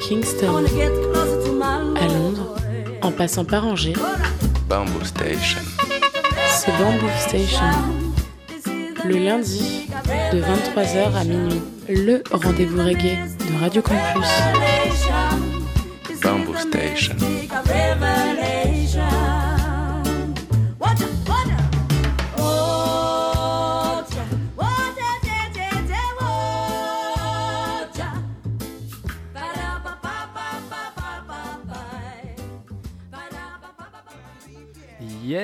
Kingston, à Londres, en passant par Angers, Bamboo Station. c'est Bamboo Station. Le lundi, de 23h à minuit, le rendez-vous reggae de Radio Campus. Bamboo Station.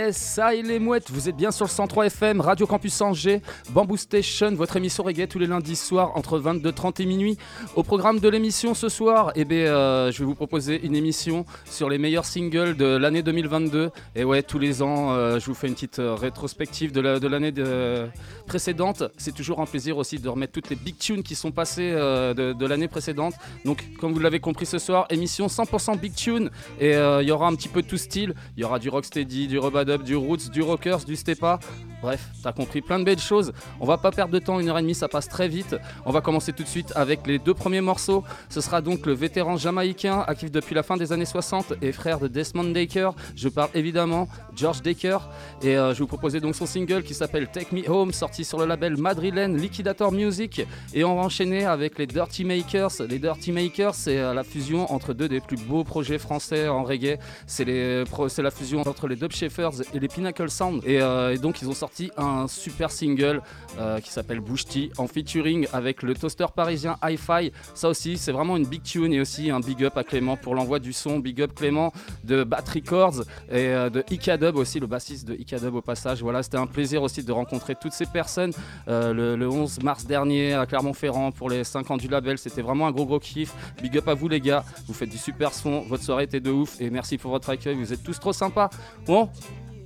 Yes, ça les mouettes, vous êtes bien sur le 103 FM, Radio Campus Angers, Bamboo Station, votre émission reggae tous les lundis soirs entre 22h30 et minuit. Au programme de l'émission ce soir, eh ben, euh, je vais vous proposer une émission sur les meilleurs singles de l'année 2022. Et ouais, tous les ans, euh, je vous fais une petite euh, rétrospective de la- de l'année de- précédente. C'est toujours un plaisir aussi de remettre toutes les big tunes qui sont passées de, l'année précédente. Donc, comme vous l'avez compris ce soir, émission 100% big tune. Et il y aura un petit peu tout style. Il y aura du rocksteady, du du roots, du rockers, du stepa. Bref, t'as compris plein de belles choses. On va pas perdre de temps, une heure et demie, ça passe très vite. On va commencer tout de suite avec les deux premiers morceaux. Ce sera donc le vétéran jamaïcain, actif depuis la fin des années 60 et frère de Desmond Daker. Je parle évidemment George Daker. Et euh, je vous proposais donc son single qui s'appelle Take Me Home, sorti sur le label madrilène Liquidator Music. Et on va enchaîner avec les Dirty Makers. Les Dirty Makers, c'est euh, la fusion entre deux des plus beaux projets français en reggae. C'est la fusion entre les Dub Shepherds et les Pinnacle Sound. Et, euh, et donc ils ont sorti un super single euh, qui s'appelle Bouchti en featuring avec le toaster parisien Hi-Fi. Ça aussi, c'est vraiment une big tune et aussi un big up à Clément pour l'envoi du son. Big up Clément de Bat Records et euh, de Ikadub aussi, le bassiste de Ikadub au passage. Voilà, c'était un plaisir aussi de rencontrer toutes ces personnes euh, le, le 11 mars dernier à Clermont-Ferrand pour les 5 ans du label. C'était vraiment un gros gros kiff. Big up à vous les gars, vous faites du super son, votre soirée était de ouf et merci pour votre accueil, vous êtes tous trop sympas. Bon,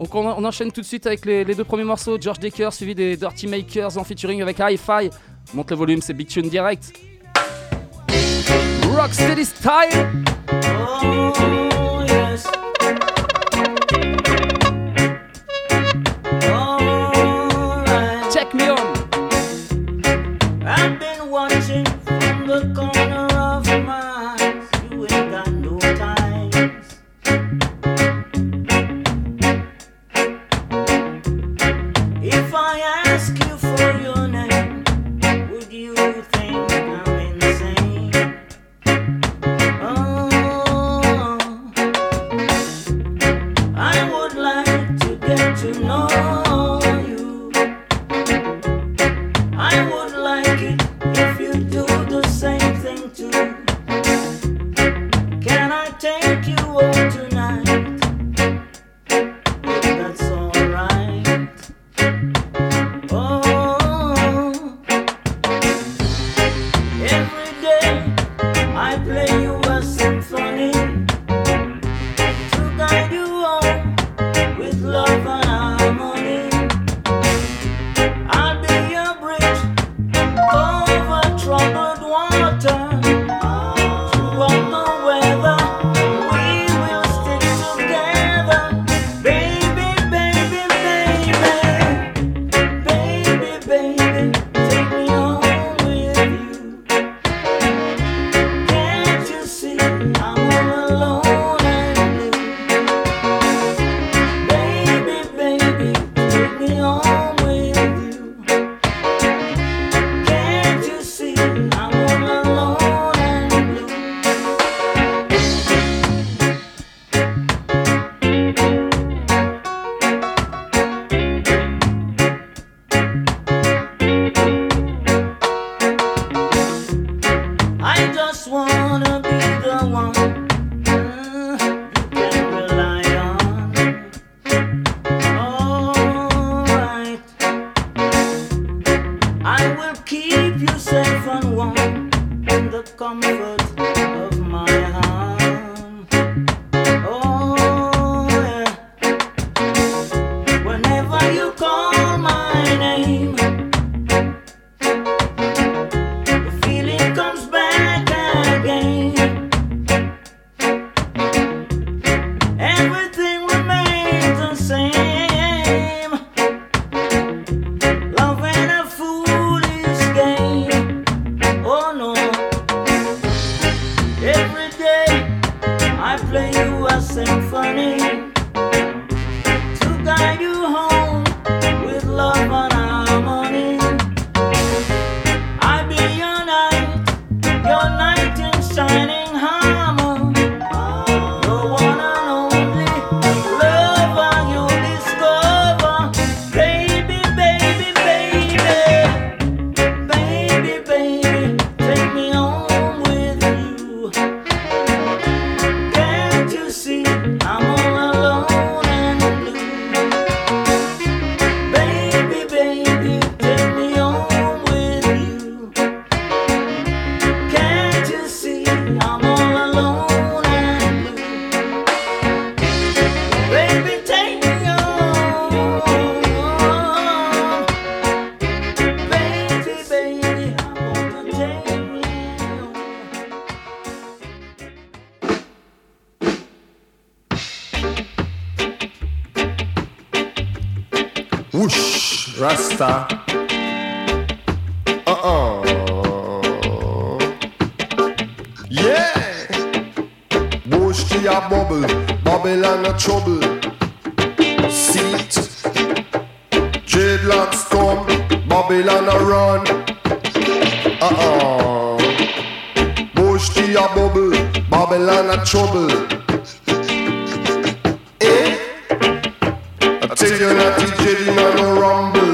donc on, enchaîne tout de suite avec les, deux premiers morceaux, George Daker suivi des Dirty Makers en featuring avec Hi-Fi. Monte le volume, c'est Big Tune direct. Rocksteady style Oh. Trouble. Eh? I tell you that Jedi man no rumble.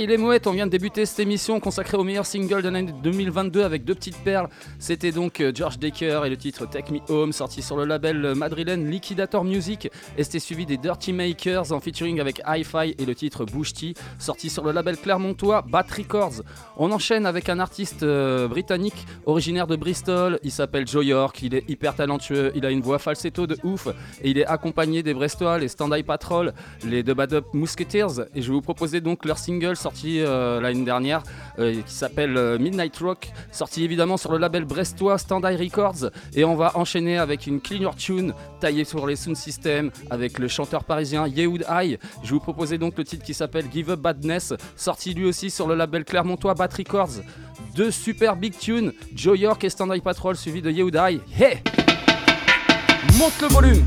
Il est mouette. On vient de débuter cette émission consacrée au meilleur single de l'année 2022 avec deux petites perles. C'était donc euh, George Decker et le titre Take Me Home, sorti sur le label madrilène Liquidator Music. Et c'était suivi des Dirty Makers en featuring avec Hi-Fi et le titre Bush sorti sur le label clermontois Bat Records. On enchaîne avec un artiste euh, britannique originaire de Bristol. Il s'appelle Joe York. Il est hyper talentueux. Il a une voix falsetto de ouf. Et il est accompagné des Brestois, les Stand Eye Patrol, les The Bad Up Musketeers. Et je vais vous proposer donc leur single sorti euh, l'année dernière euh, qui s'appelle Midnight Rock, sorti évidemment sur le label brestois Stand Eye Records. Et on va enchaîner avec une cleaner tune taillée sur les sound systems avec le chanteur parisien Yehoud High. Je vous proposer donc le titre qui s'appelle Give Up Badness, sorti lui aussi sur le label clermontois Bat Records. Deux super big tunes, Joe York et Stand Eye Patrol suivi de Yehoud High. Hey Monte le volume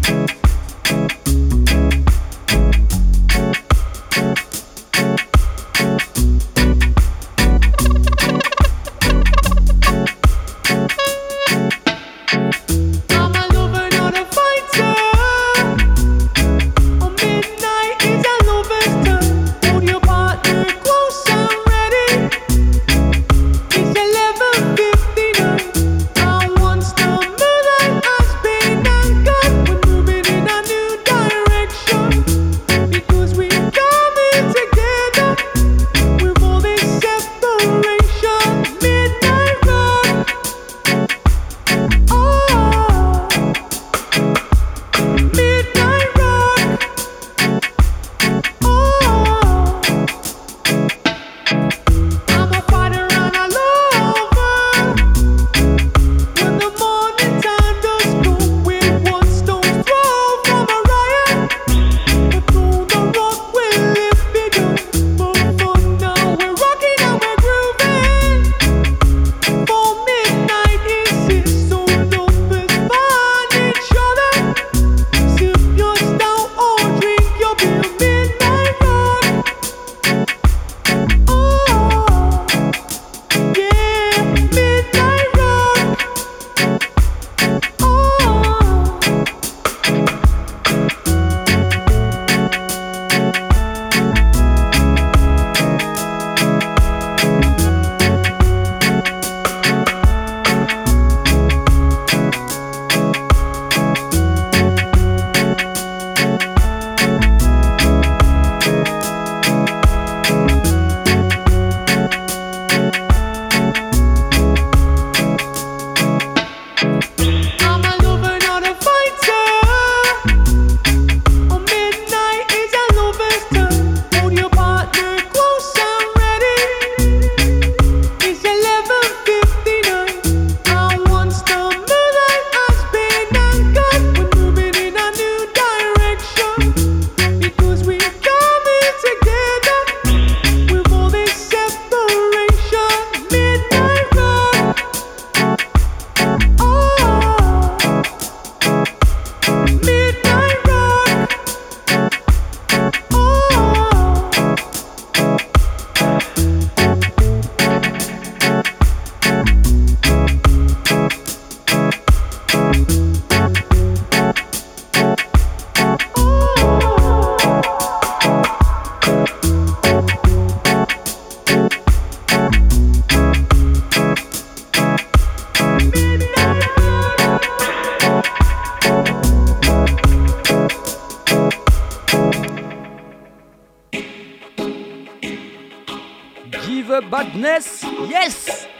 Yes!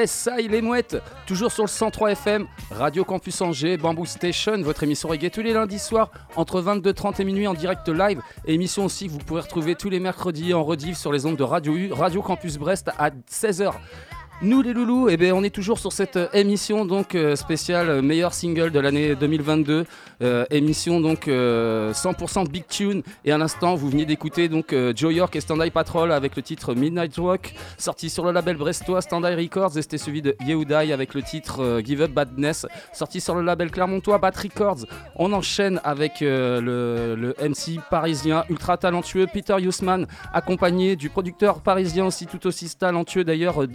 Yes, ça, il est mouette. Toujours sur le 103 FM, Radio Campus Angers, Bamboo Station, votre émission reggae tous les lundis soirs entre 22h30 et minuit en direct live. Émission aussi que vous pouvez retrouver tous les mercredis en rediff sur les ondes de Radio Radio Campus Brest à 16h. Nous les loulous, eh ben, on est toujours sur cette euh, émission donc euh, spéciale euh, meilleur single de l'année 2022, euh, émission donc euh, 100% big tune. Et à l'instant vous venez d'écouter donc Joe York et Stand Eye Patrol avec le titre Midnight Rock sorti sur le label brestois Stand Eye Records. Et c'était suivi de Yehudai avec le titre Give Up Badness sorti sur le label clermontois Bat Records. On enchaîne avec le, MC parisien ultra talentueux Peter Hussman accompagné du producteur parisien aussi tout aussi talentueux d'ailleurs euh,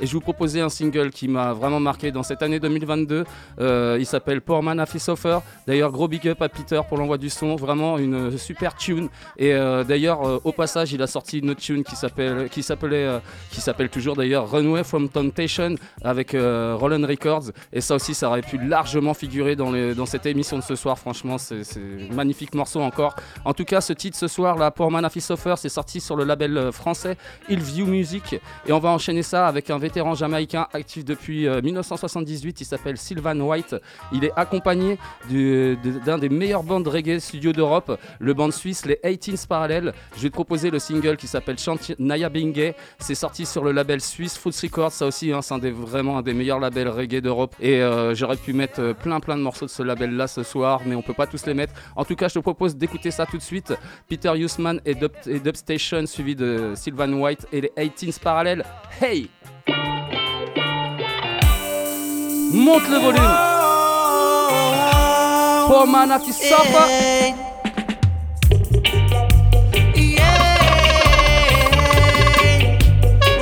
Et je vous proposais un single qui m'a vraiment marqué dans cette année 2022 Euh, il s'appelle Poor Man Suffer. D'ailleurs gros big up à Peter pour l'envoi du son. Vraiment une super tune. Et euh, d'ailleurs euh, au passage il a sorti une autre tune qui s'appelle s'appelait qui s'appelle toujours d'ailleurs Runway from Temptation avec Roland Records. Et ça aussi ça aurait pu largement figurer dans, cette émission de ce soir. Franchement c'est magnifique morceau encore. En tout cas ce titre ce soir là Poor Man Suffer c'est sorti sur le label français Hillview Music. Et on va enchaîner ça avec un vétéran jamaïcain actif depuis euh, 1978 il s'appelle Sylvan White. Il est accompagné d'un des meilleurs bandes reggae studio d'Europe le band suisse les 18s Parallel. Je vais te proposer le single qui s'appelle Chanti- Naya Bingue c'est sorti sur le label suisse Foots Records. Ça aussi hein, c'est un des, vraiment un des meilleurs labels reggae d'Europe. Et euh, j'aurais pu mettre euh, plein plein de morceaux de ce label là ce soir mais on peut pas tous les mettre. En tout cas je te propose d'écouter ça tout de suite. Peter Hussman et, Dub, et Dubstation suivi de Sylvan White et les 18s Parallel. Hey monte le volume Poor man happy suffer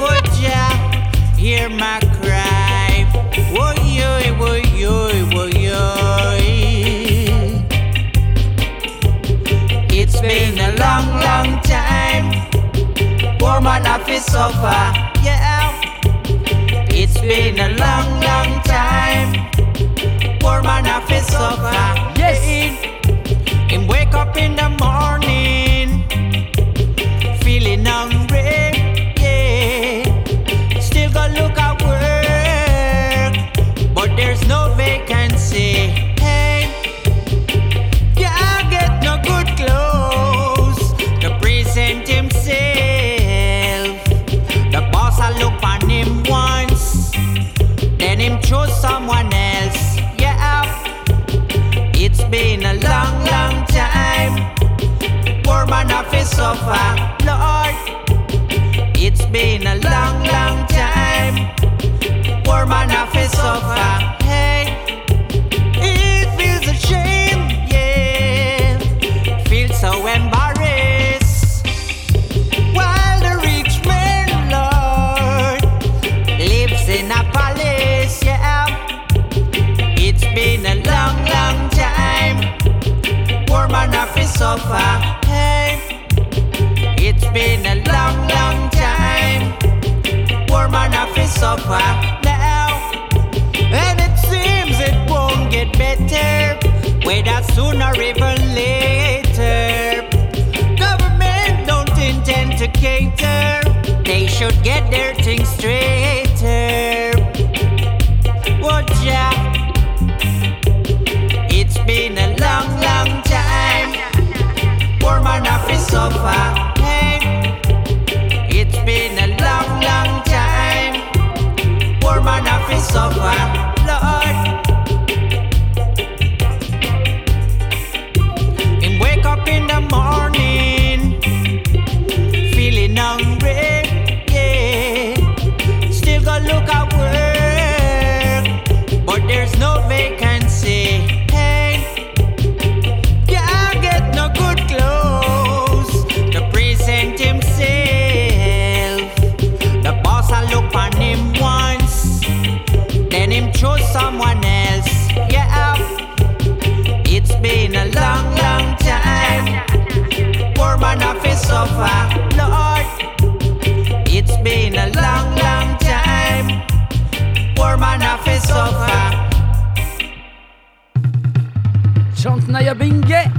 Would ya hear my cry? Would you, would you, would you? It's been a long, long time. Poor man have to suffer. Yeah. It's been a long, long time. Poor man have to suffer. Yes. Been a long, sooner even later, government don't intend to cater. They should get their things straighter. Watch out. It's been a long, long time. Poor man have to suffer. Hey, it's been a long, long time. Poor man have to suffer. Naya Bingue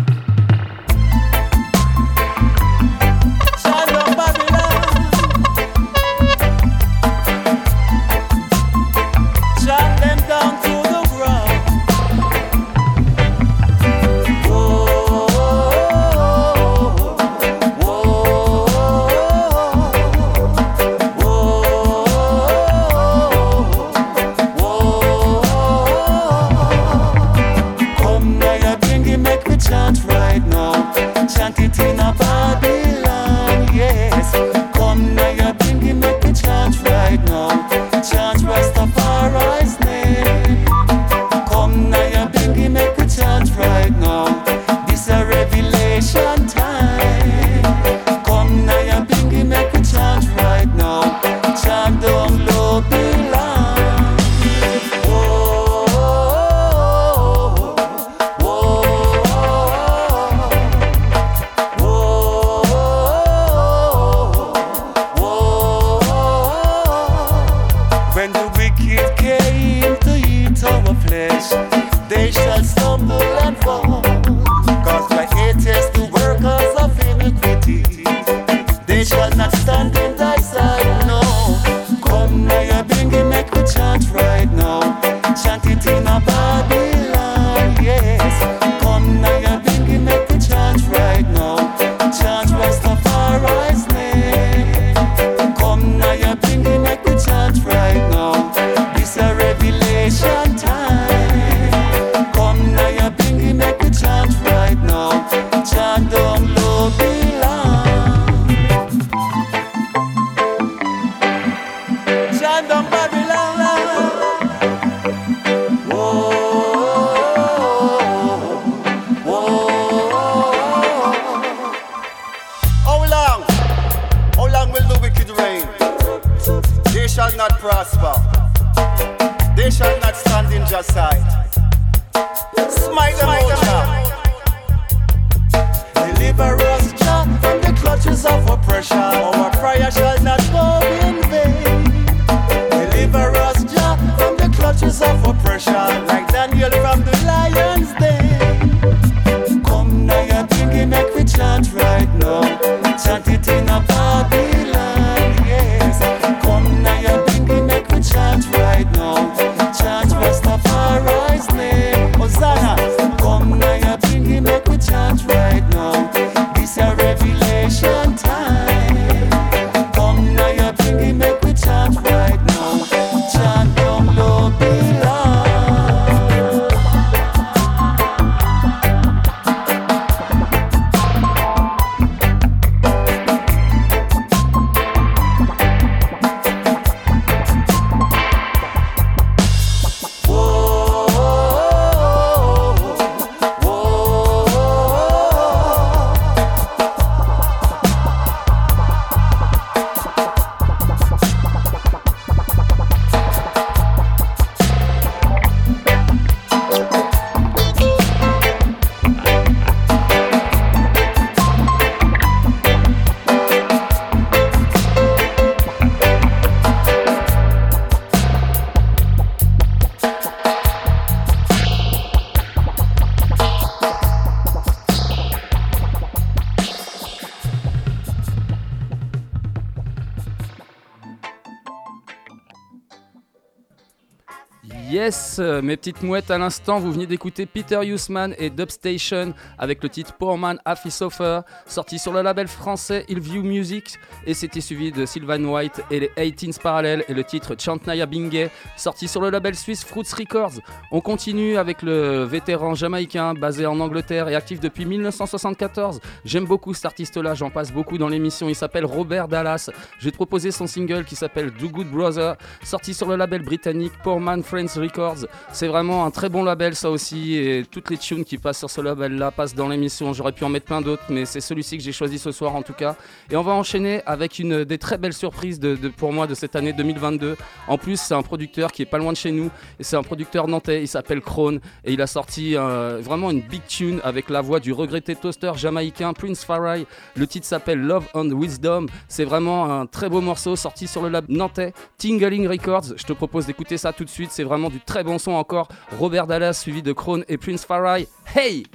Yes, euh, mes petites mouettes, à l'instant, vous venez d'écouter Peter Hussman et Dubstation avec le titre Poor Man Sofer, sorti sur le label français Hillview Music, et c'était suivi de Sylvan White et les 18s Parallel et le titre Chantnaya Bingay, sorti sur le label suisse Fruits Records. On continue avec le vétéran jamaïcain basé en Angleterre et actif depuis 1974. J'aime beaucoup cet artiste-là, j'en passe beaucoup dans l'émission. Il s'appelle Robert Dallas. Te proposer son single qui s'appelle Do Good Brother, sorti sur le label britannique Poor Man Friends Records. C'est vraiment un très bon label, ça aussi. Et toutes les tunes qui passent sur ce label-là passent dans l'émission. J'aurais pu en mettre plein d'autres, mais c'est celui-ci que j'ai choisi ce soir en tout cas. Et on va enchaîner avec une des très belles surprises pour moi de cette année 2022. En plus, c'est un producteur qui est pas loin de chez nous. Et c'est un producteur nantais. Il s'appelle Krone. Et il a sorti euh, vraiment une big tune avec la voix du regretté toaster jamaïcain Prince Farai. Le titre s'appelle Love and Wisdom. C'est vraiment un très beau morceau sorti sur le lab nantais Tingling Records. Je te propose d'écouter ça tout de suite. C'est vraiment du très bon son encore. Robert Dallas suivi de Krone et Prince Farai. Hey!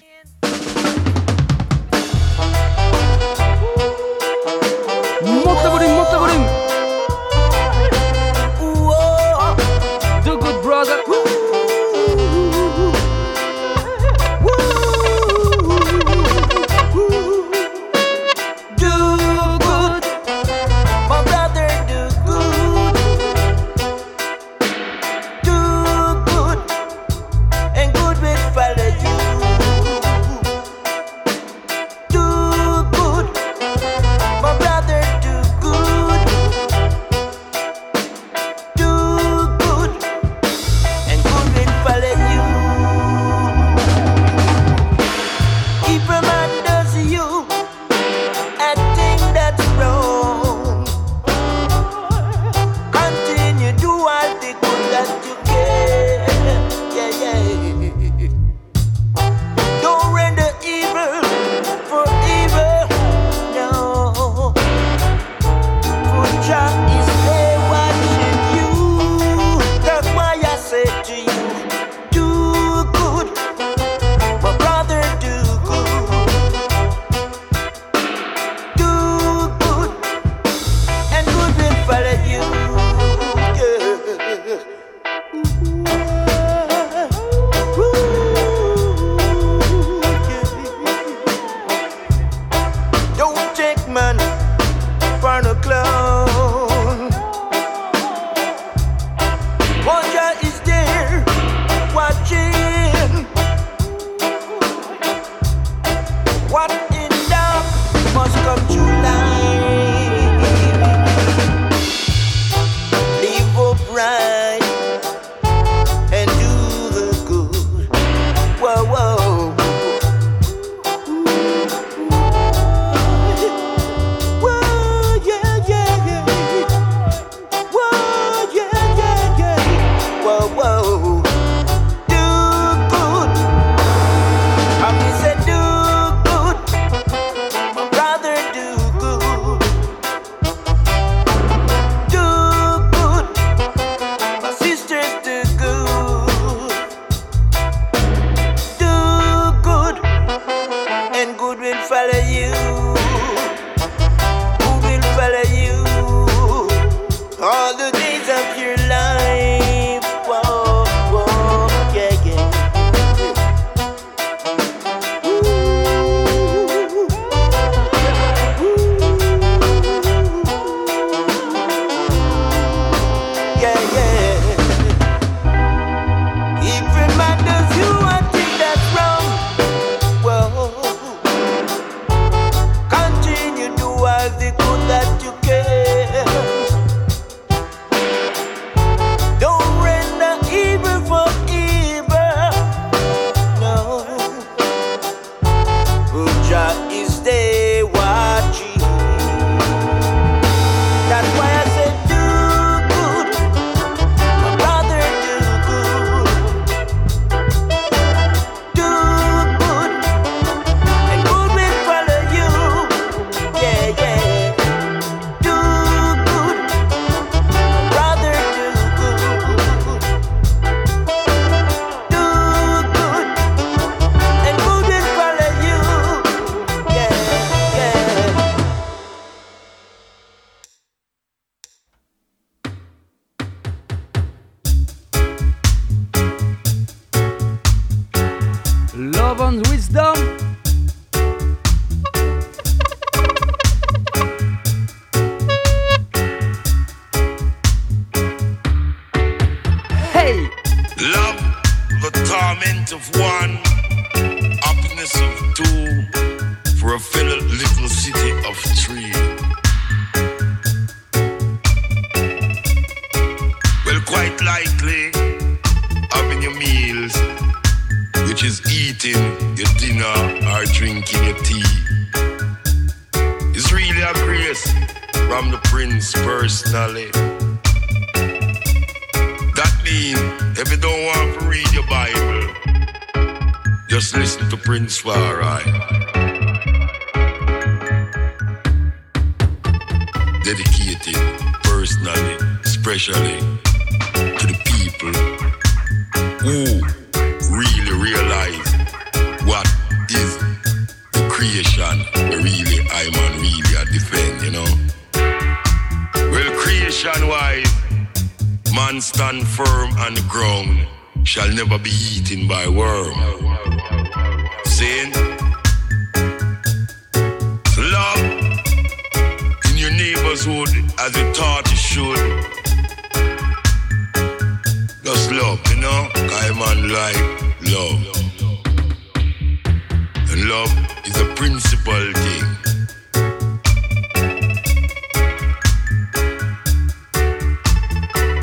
Is principal thing.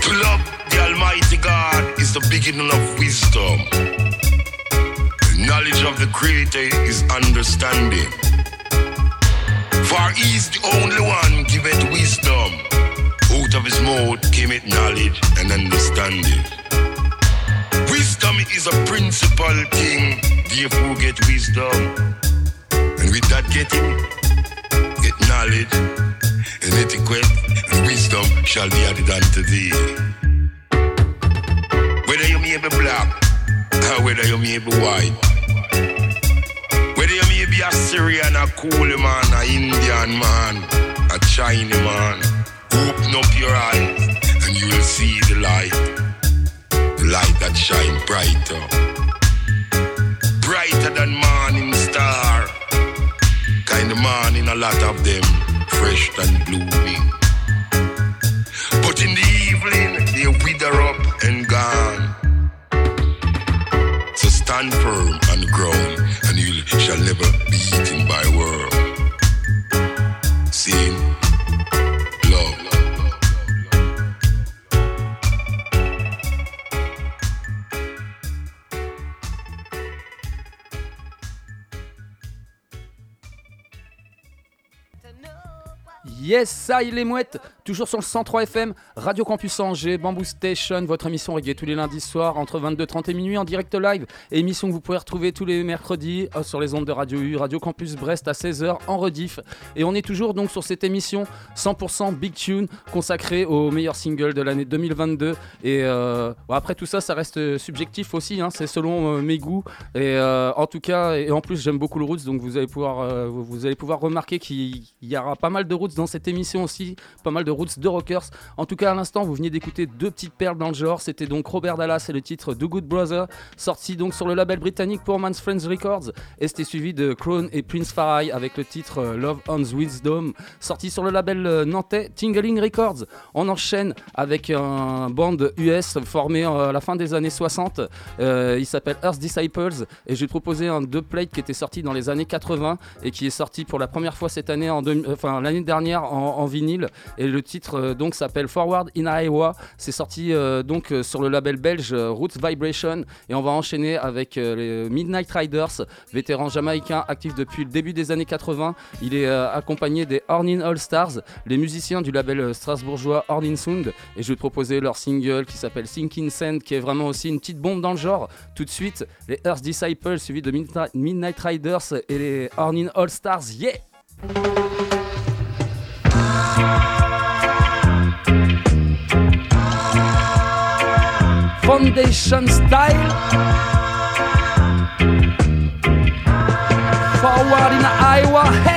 To love the Almighty God is the beginning of wisdom. The knowledge of the Creator is understanding. For he is the only one giveth wisdom. Out of his mouth came it knowledge and understanding. Wisdom is a principal thing, therefore get wisdom. That getting, get knowledge and etiquette and wisdom shall be added unto thee. Whether you may be black, or whether you may be white, whether you may be a Syrian, a Kool man, a Indian man, a Chinese man, open up your eyes and you will see the light, the light that shine brighter, brighter than morning. Kind of morning, a lot of them fresh and blooming. But in the evening, they wither up and gone. So stand firm on the ground, and you shall never be eaten by worm. Yes, ça, il est mouette. Toujours sur le 103 FM, Radio Campus Angers, Bamboo Station, votre émission reggae tous les lundis soirs entre 22h30 et minuit en direct live. Émission que vous pouvez retrouver tous les mercredis euh, sur les ondes de Radio U, Radio Campus Brest à 16h en rediff. Et on est toujours donc sur cette émission 100% Big Tune consacrée aux meilleurs singles de l'année 2022. Et euh, après tout ça, ça reste subjectif aussi, hein, c'est selon euh, mes goûts. Et en tout cas, et en plus, j'aime beaucoup le roots, donc vous allez pouvoir, vous allez pouvoir remarquer qu'il y aura pas mal de roots dans cette cette émission aussi, pas mal de roots de rockers. En tout cas, à l'instant, vous veniez d'écouter deux petites perles dans le genre. C'était donc Robert Dallas et le titre The Good Brother, sorti donc sur le label britannique Poor Man's Friends Records. Et c'était suivi de Crown et Prince Farai avec le titre euh, Love on Wisdom, sorti sur le label euh, nantais Tingling Records. On enchaîne avec un band US formé euh, à la fin des années 60. Euh, il s'appelle Earth Disciples et j'ai proposé un deux plate qui était sorti dans les années 80 et qui est sorti pour la première fois cette année, en deux- enfin l'année dernière en, en vinyle. Et le titre euh, donc s'appelle Forward in Iowa. C'est sorti euh, donc euh, sur le label belge Roots Vibration et on va enchaîner avec les Midnight Riders, vétéran jamaïcain actif depuis le début des années 80. Il est accompagné des Hornin All Stars, les musiciens du label strasbourgeois Hornin Sound. Et je vais te proposer leur single qui s'appelle Sinking Sand, qui est vraiment aussi une petite bombe dans le genre. Tout de suite, les Earth Disciples suivis de Midnight Riders et les Hornin All Stars. Yeah! Foundation Style. Forward in Iowa,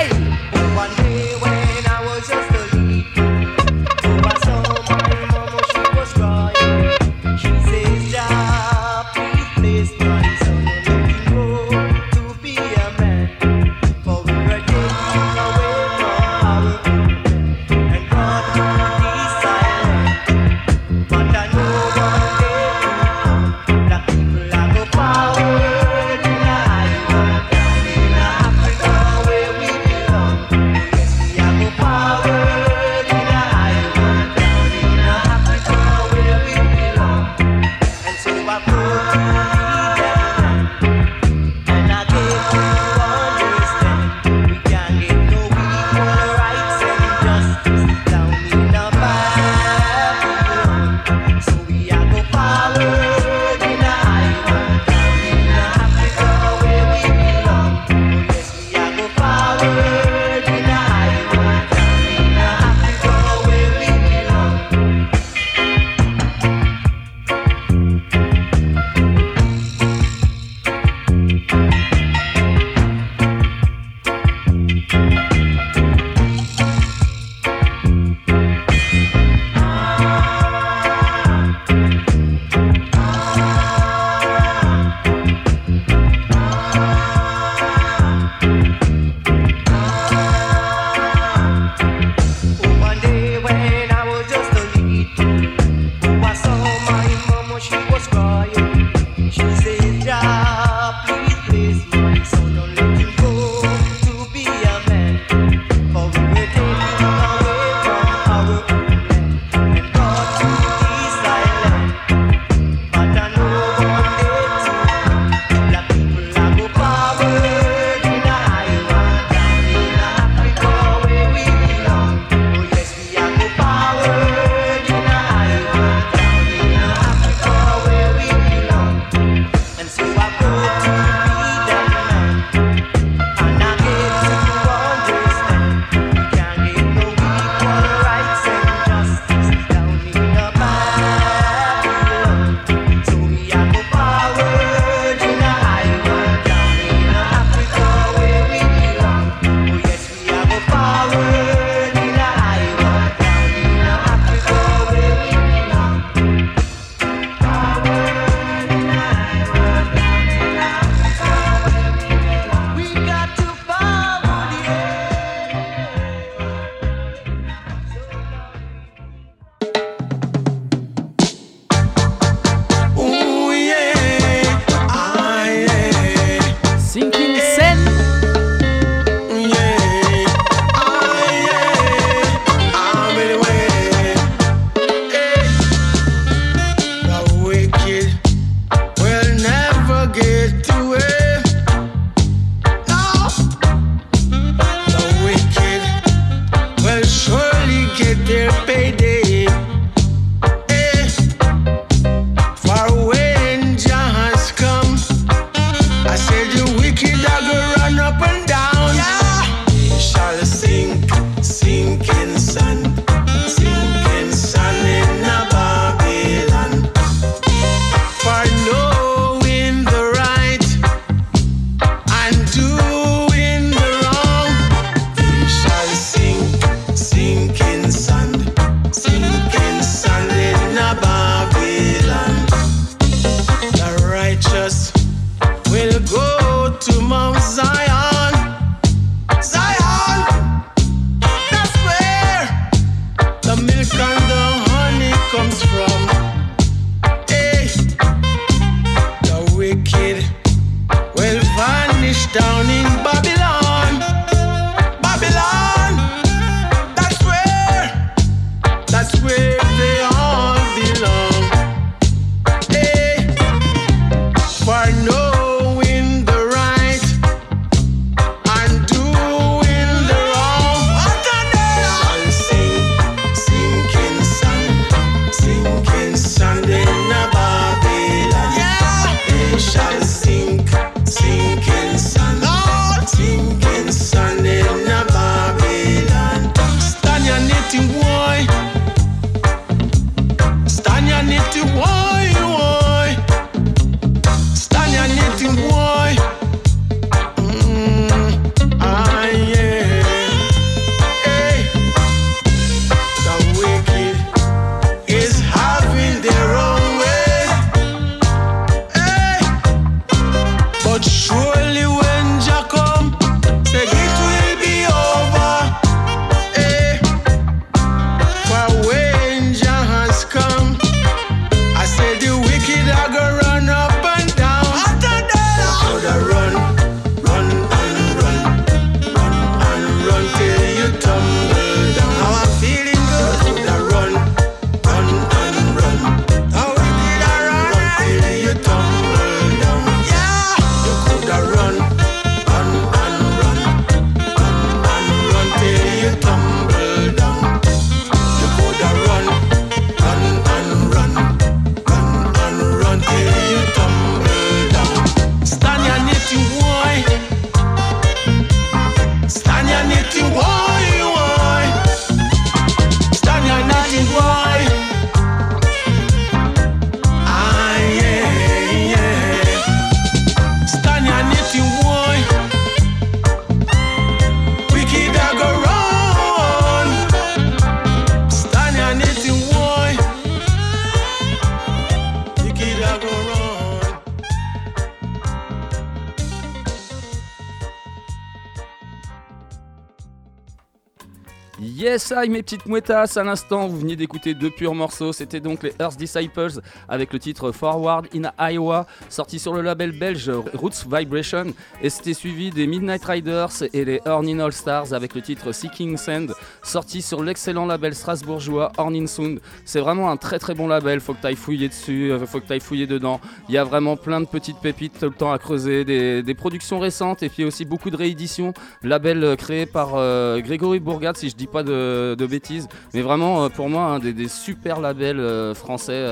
I, mes petites mouettas, à l'instant, vous veniez d'écouter deux purs morceaux. C'était donc les Earth Disciples avec le titre Forward in Iowa, sorti sur le label belge Roots Vibration. Et c'était suivi des Midnight Riders et les Hornin All Stars avec le titre Seeking Sand, sorti sur l'excellent label strasbourgeois Hornin Sound. C'est vraiment un très très bon label, faut que tu ailles fouiller dessus, euh, faut que tu ailles fouiller dedans. Il y a vraiment plein de petites pépites tout le temps à creuser, des, productions récentes et puis aussi beaucoup de rééditions. Label euh, créé par euh, Grégory Bourgade, si je dis pas de, bêtises, mais vraiment pour moi un des, super labels français.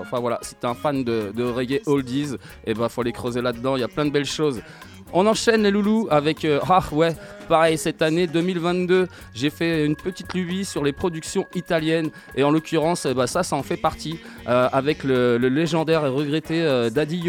enfin voilà, si t'es un fan de, reggae oldies, et ben faut aller creuser là-dedans. Il y a plein de belles choses. On enchaîne les loulous avec euh, ah ouais pareil cette année 2022 j'ai fait une petite lubie sur les productions italiennes. Et en l'occurrence ben, ça ça en fait partie euh, avec le, légendaire et regretté euh, Daddy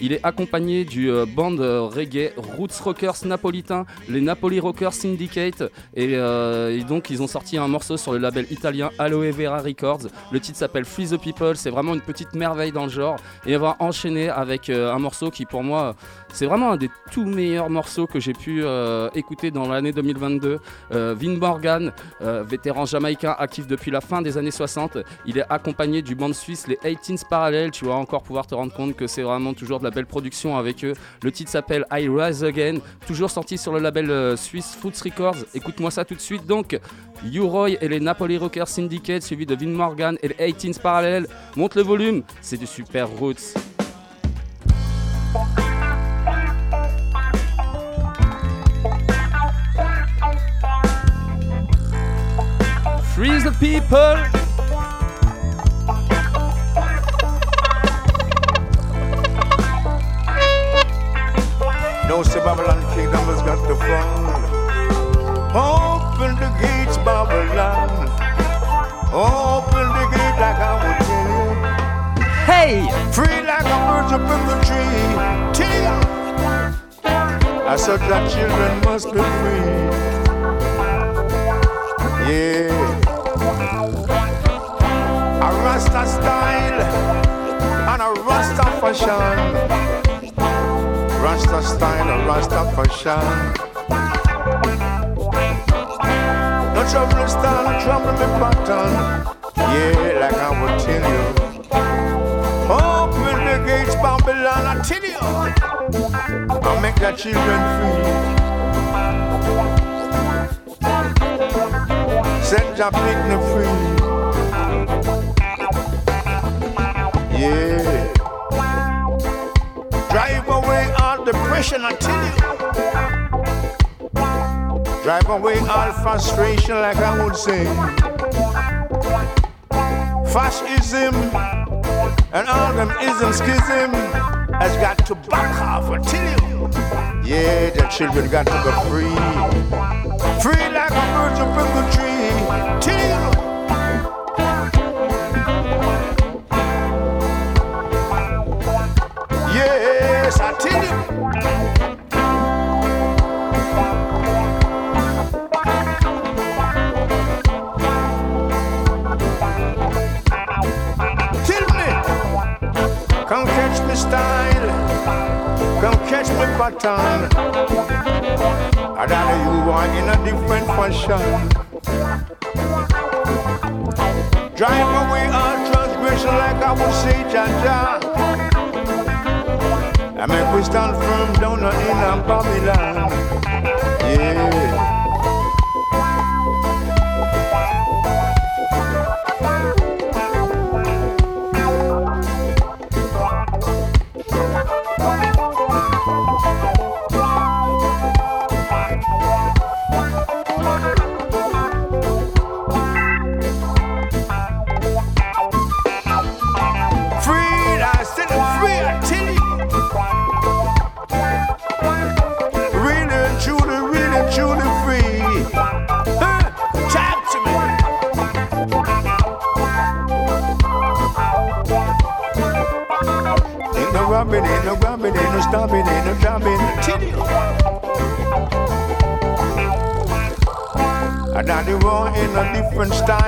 il est accompagné du euh, band reggae Roots Rockers napolitain les Napoli Rockers Syndicate. Et, et donc ils ont sorti un morceau sur le label italien Aloe Vera Records. Le titre s'appelle Free the People. C'est vraiment une petite merveille dans le genre. Et on va enchaîner avec un morceau qui pour moi c'est vraiment un des tout meilleurs morceaux que j'ai pu euh, dans l'année 2022. Euh, Vin Morgan, euh, vétéran jamaïcain actif depuis la fin des années 60, il est accompagné du band suisse les 18s Parallel. Tu vas encore pouvoir te rendre compte que c'est vraiment toujours de la belle production avec eux. Le titre s'appelle I Rise Again, toujours sorti sur le label euh, suisse Foots Records. Écoute-moi ça tout de suite donc. Uroy et les Napoli Rockers Syndicate, suivi de Vin Morgan et les 18s Parallel. Monte le volume, c'est du super roots. Freeze the people. No, say Babylon kingdom has got to fall. Open the gates, Babylon. Open the gate like I would tell you. Hey! Free like a bird up in the tree. Tell. I said that children must be free. Yeah. Rasta style and a Rasta fashion. Rasta style and Rasta fashion. No trouble style, no trouble me pattern. Yeah, like I would tell you. Open the gates, Babylon, I tell you. I'll make the children free. Set your Yeah. Drive away all depression, I tell you. Drive away all frustration, like I would say. Fascism and all them ism schism has got to back off, I tell you. Yeah, the children got to be free. Free like a bird of the tree. Tell you. Yes, I tell you. Come catch me style, come catch me pattern. I rather you are in a different fashion. Drive away all transgression like I would say, Jaja. I make we stand firm down in Babylon. Yeah. A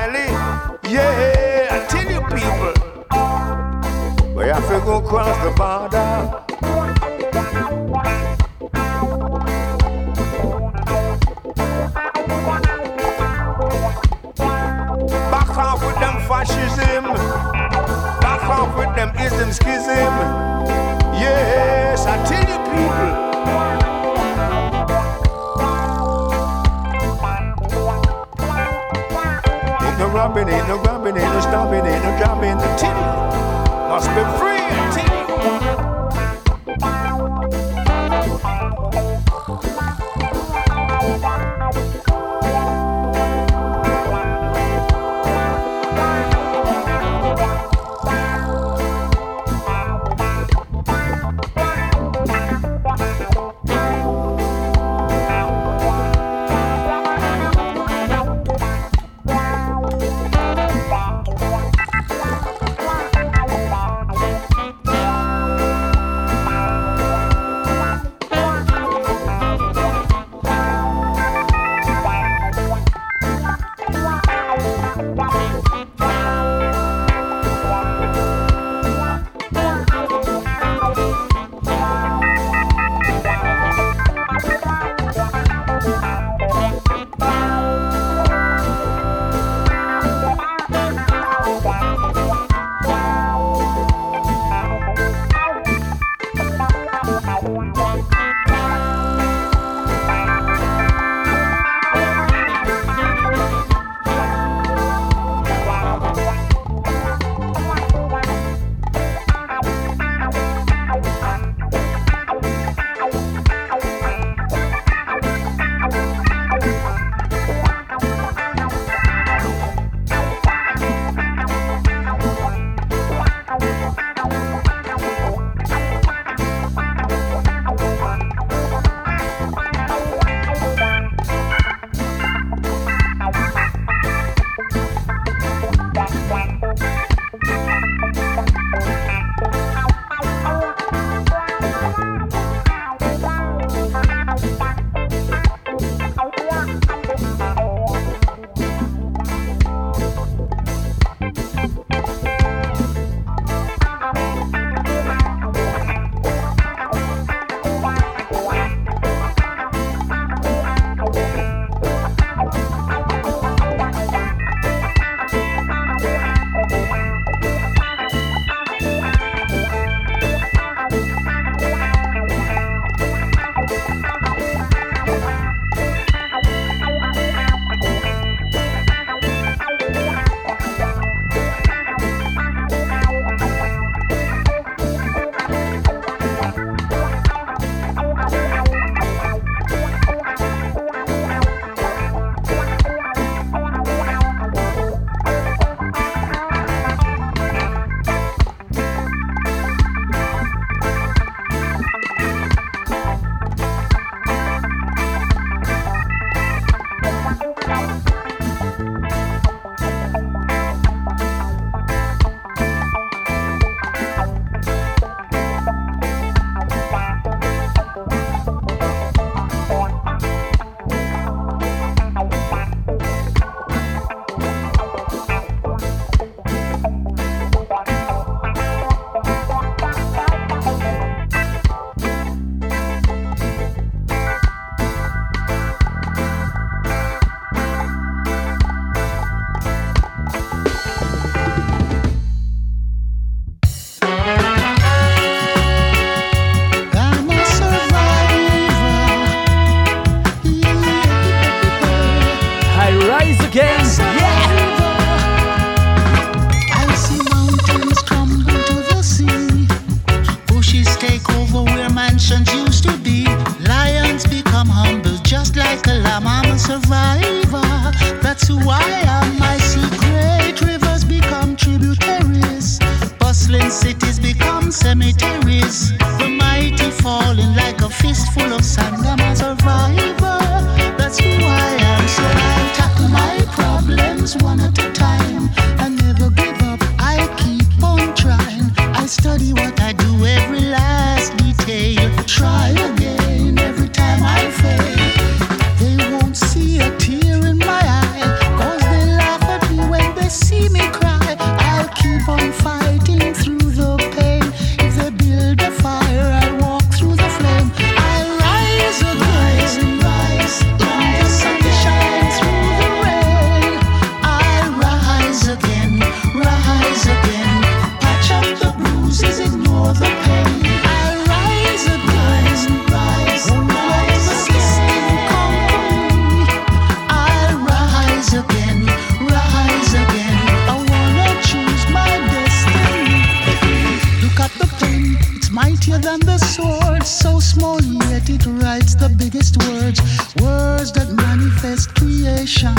yet it writes the biggest words. Words that manifest creation.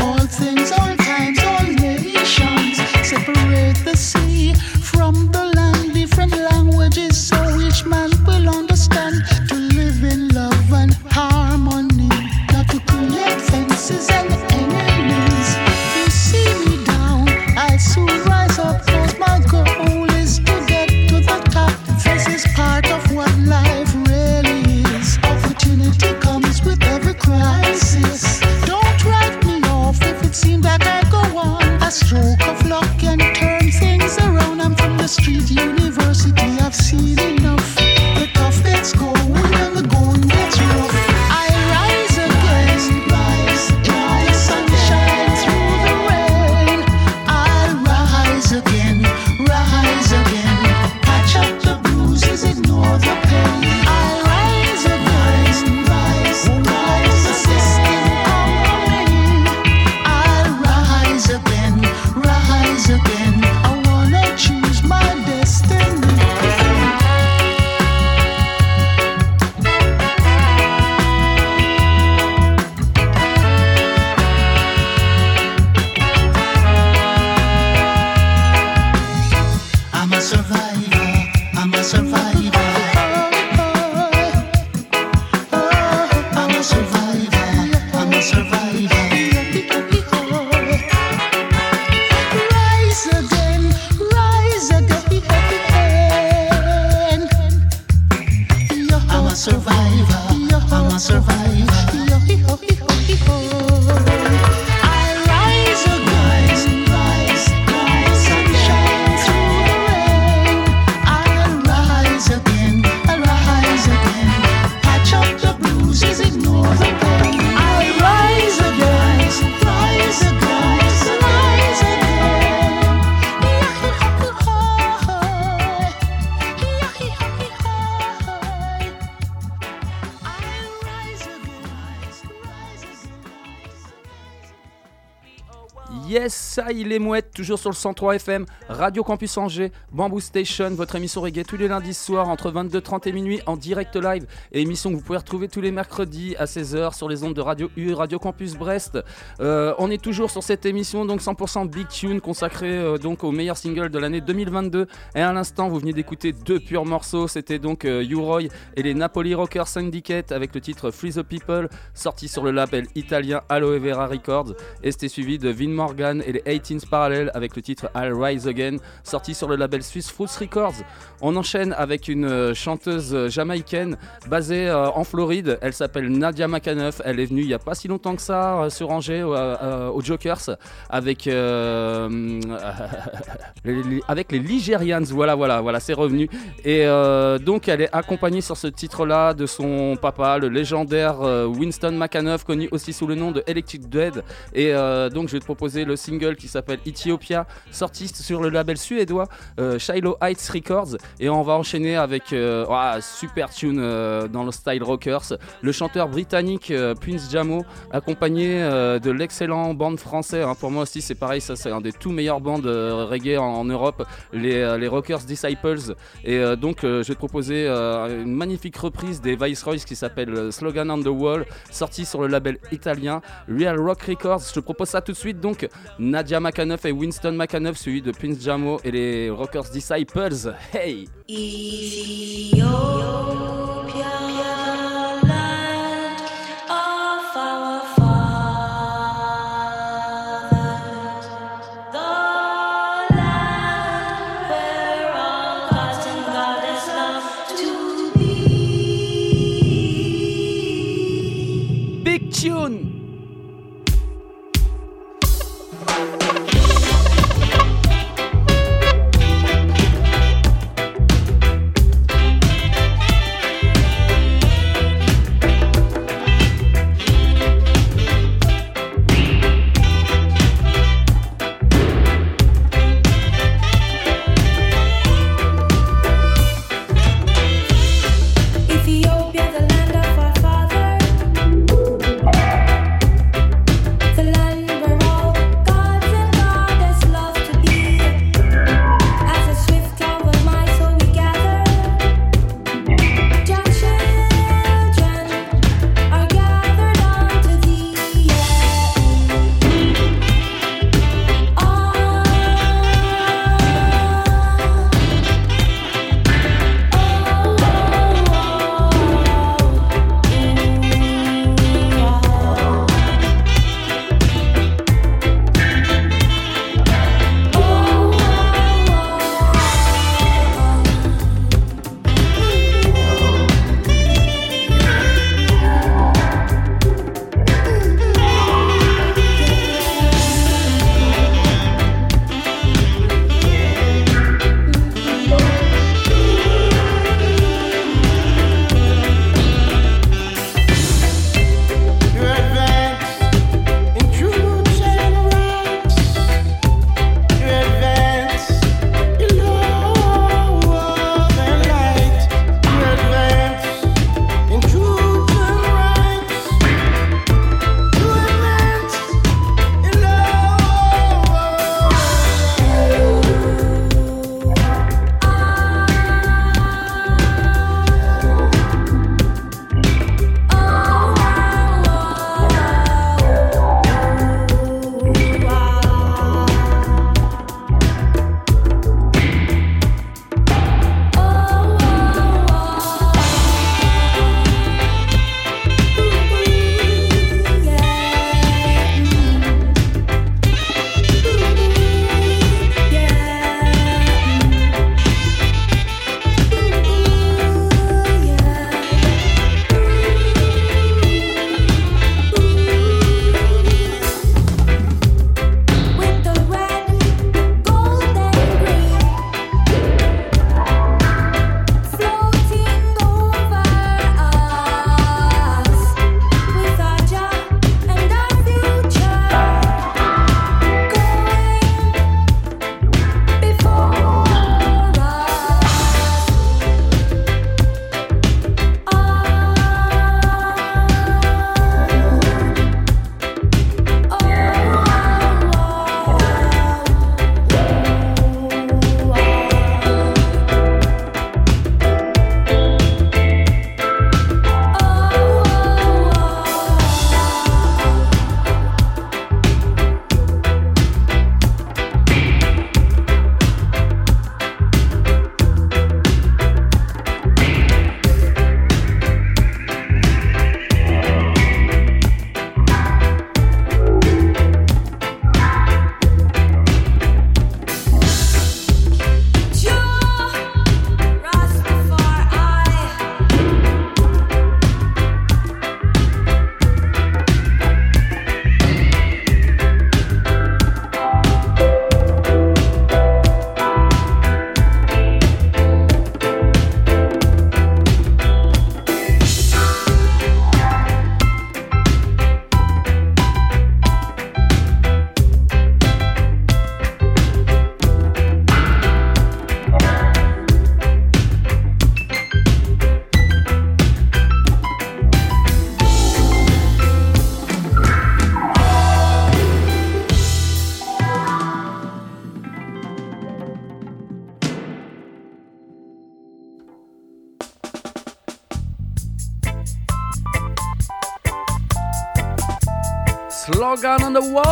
All things, all times, all toujours sur le 103 FM, Radio Campus Angers, Bamboo Station, votre émission reggae tous les lundis soirs entre 22h30 et minuit en direct live. Et émission que vous pouvez retrouver tous les mercredis à 16h sur les ondes de Radio U, Radio Campus Brest. Euh, on est toujours sur cette émission, donc 100% Big Tune consacrée euh, donc au meilleur single de l'année 2022. Et à l'instant, vous venez d'écouter deux purs morceaux. C'était donc euh, et les Napoli Rockers Syndicate avec le titre Free the People, sorti sur le label italien Aloe Vera Records. Et c'était suivi de Vin Morgan et les 18s Parallel avec le titre I'll Rise Again, sorti sur le label suisse Fruits Records. On enchaîne avec une euh, chanteuse euh, jamaïcaine basée euh, en Floride. Elle s'appelle Nadia McAnuff. Elle est venue il n'y a pas si longtemps que ça sur Angers aux Jokers avec, avec les Ligerians. Voilà, voilà, voilà, c'est revenu. Et donc, elle est accompagnée sur ce titre-là de son papa, le légendaire Winston McAnuff, connu aussi sous le nom de Electric Dead. Et donc, je vais te proposer le single qui s'appelle Ethiopia, sorti sur le label suédois euh, Shiloh Heights Records. Et on va enchaîner avec euh, ouah, super tune euh, dans le style rockers, le chanteur britannique euh, Prince Jamo, accompagné de l'excellent band français. hein. Pour moi aussi, c'est pareil, ça c'est un des tout meilleurs bands euh, reggae en, Europe, les, Rockers Disciples. Et donc, je vais te proposer une magnifique reprise des Viceroys qui s'appelle Slogan on the Wall, sorti sur le label italien Real Rock Records. Je te propose ça tout de suite. Donc, Nadia McAnuff et Winston McAnuff, suivi de Prince Jamo et les Rockers Disciples. Hey! On the wall.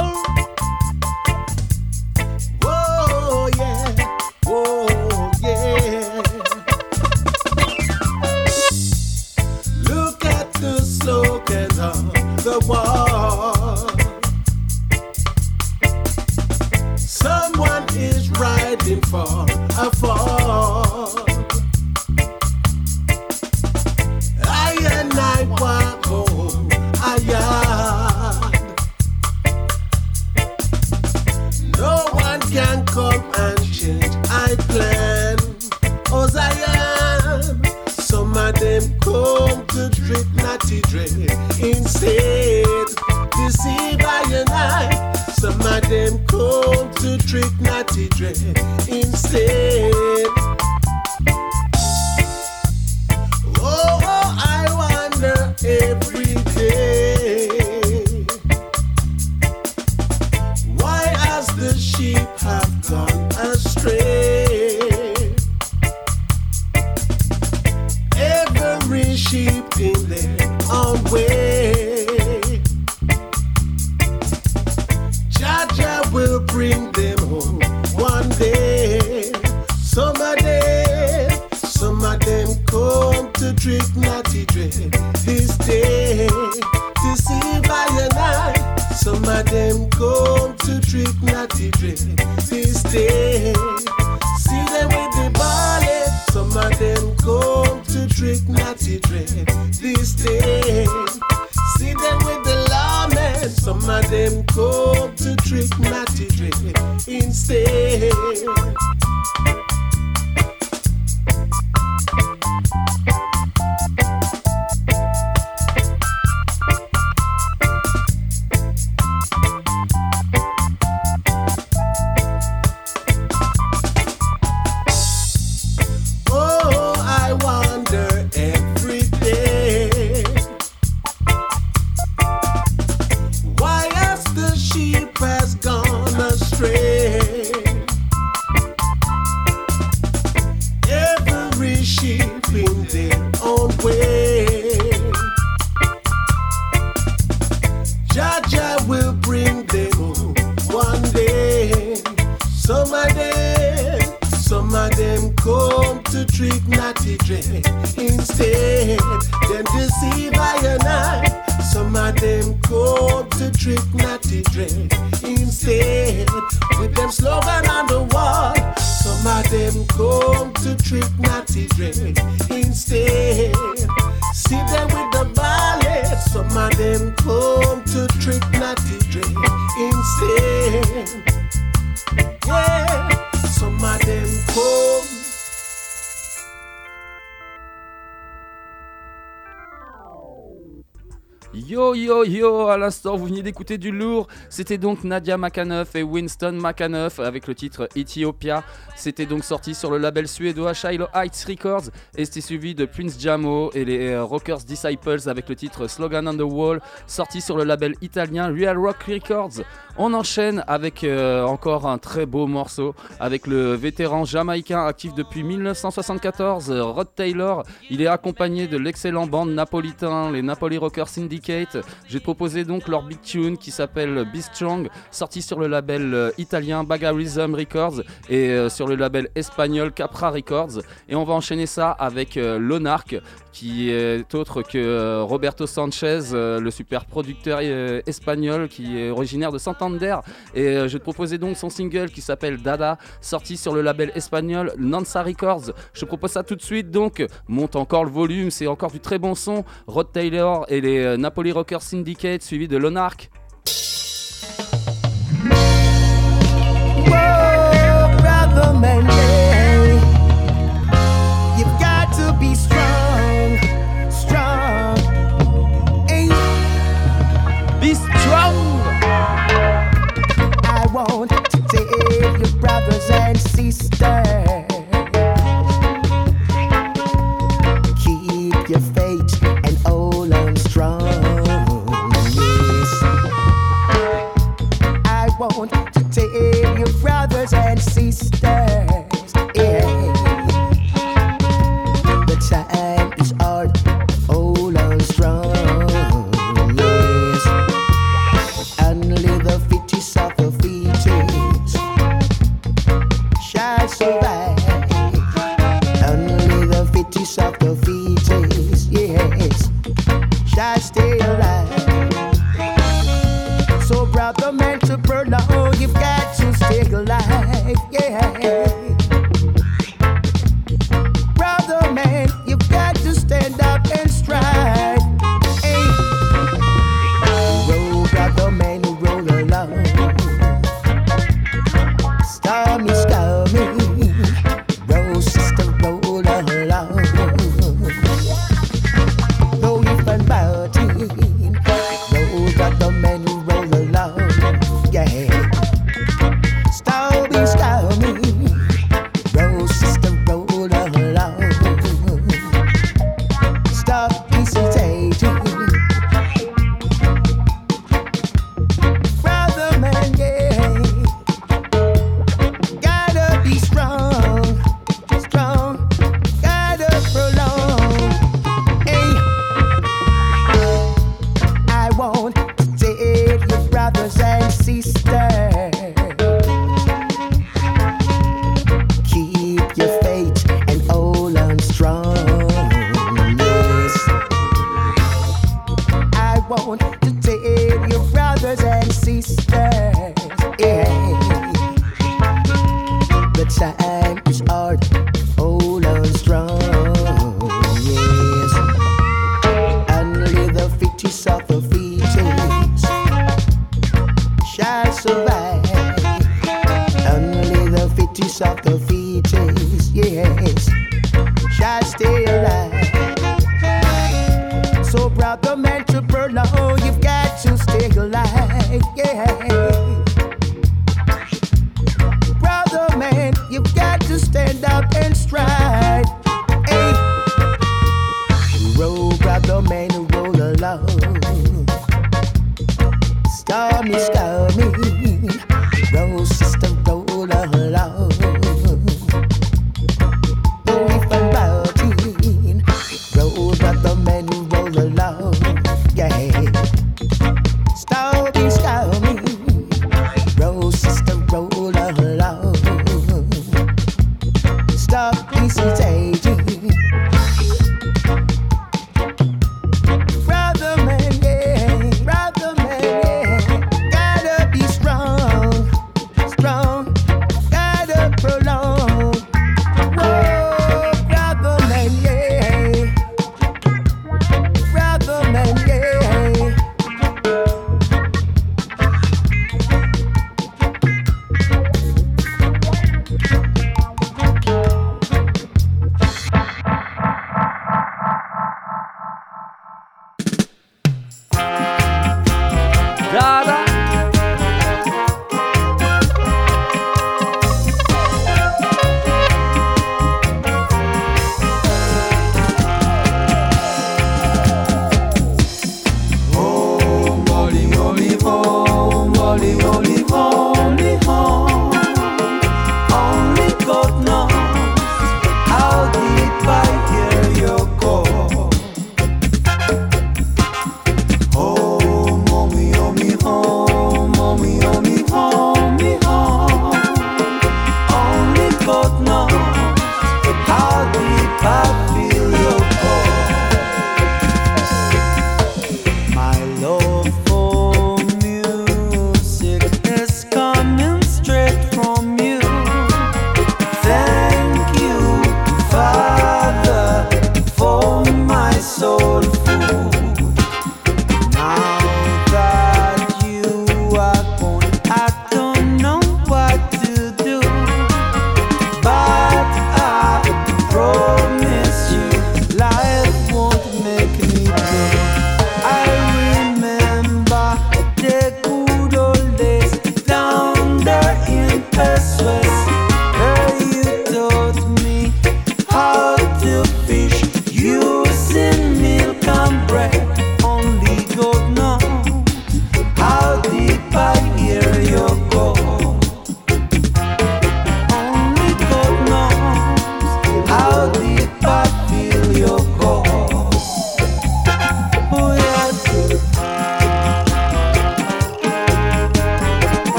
Will bring d'écouter du lourd, c'était donc Nadia McAnuff et Winston McAnuff avec le titre Ethiopia. C'était donc sorti sur le label suédois Shiloh Heights Records et c'était suivi de Prince Jamo et les euh, Rockers Disciples avec le titre Slogan on the Wall sorti sur le label italien Real Rock Records. On enchaîne avec euh, encore un très beau morceau avec le vétéran jamaïcain actif depuis 1974, euh, Rod Taylor. Il est accompagné de l'excellent band napolitain, les Napoli Rockers Syndicate. Te proposer donc leur big tune qui s'appelle Be Strong, sorti sur le label euh, italien Bagarism Records et euh, sur le label espagnol Capra Records. Et on va enchaîner ça avec euh, Lonarch qui est autre que Roberto Sanchez, le super producteur espagnol qui est originaire de Santander. Et je te proposer donc son single qui s'appelle Dada, sorti sur le label espagnol Nansa Records. Je te propose ça tout de suite, donc monte encore le volume, c'est encore du très bon son. Rod Taylor et les Napoli Rockers Syndicate, suivi de Lonarch. Brother man, you've got to be strong, strong. Hey. Be strong. I want to tell you, brothers and sisters,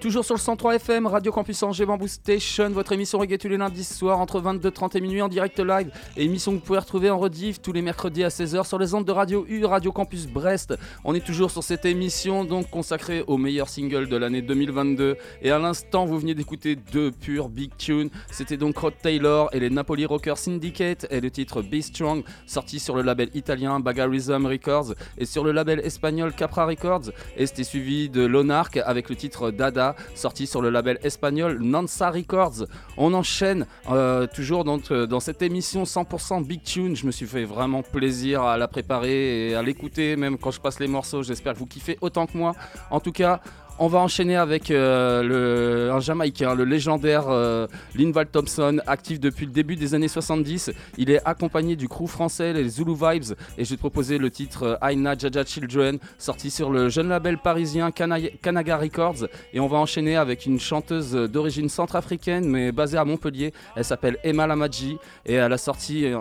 Toujours sur le 103 FM, Radio Campus Angers, Bamboo Station, votre émission reggae tous les lundis soirs entre 22h30 et minuit en direct live. Émission que vous pouvez retrouver en rediff tous les mercredis à 16h sur les ondes de Radio U, Radio Campus Brest. On est toujours sur cette émission donc consacrée aux meilleurs singles de l'année 2022. Et à l'instant, vous veniez d'écouter deux purs big tunes. C'était donc Rod Taylor et les Napoli Rockers Syndicate et le titre Be Strong, sorti sur le label italien Bagarism Records et sur le label espagnol Capra Records. Et c'était suivi de Lonarch avec le titre Dada, sorti sur le label espagnol Nansa Records. On enchaîne euh, toujours dans, euh, dans cette émission 100% Big Tune. Je me suis fait vraiment plaisir à la préparer et à l'écouter, même quand je passe les morceaux. J'espère que vous kiffez autant que moi. En tout cas, on va enchaîner avec euh, le, un Jamaïcain, le légendaire euh, Linval Thompson, actif depuis le début des années 70. Il est accompagné du crew français, les Zulu Vibes, et je vais te proposer le titre euh, Aina Jaja Children, sorti sur le jeune label parisien Kana- Kanaga Records. Et on va enchaîner avec une chanteuse d'origine centrafricaine, mais basée à Montpellier. Elle s'appelle Emma Lamadji, et elle a sorti un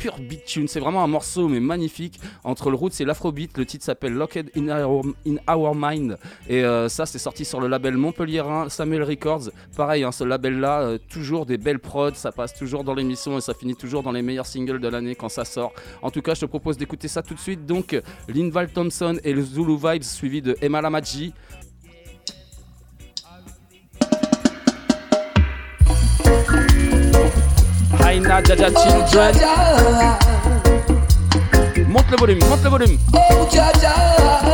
pur beat tune. C'est vraiment un morceau mais magnifique entre le roots et l'afrobeat. Le titre s'appelle Locked in Our, in Our Mind et euh, ça c'est sorti sur le label Montpellierin Samuel Records. Pareil, hein, ce label-là, euh, toujours des belles prods, ça passe toujours dans l'émission et ça finit toujours dans les meilleurs singles de l'année quand ça sort. En tout cas, je te propose d'écouter ça tout de suite. Donc, Linval Thompson et le Zulu Vibes suivi de Emma Lamadji. Haina Jaja Children. Monte le volume, monte le volume. Oh, hey!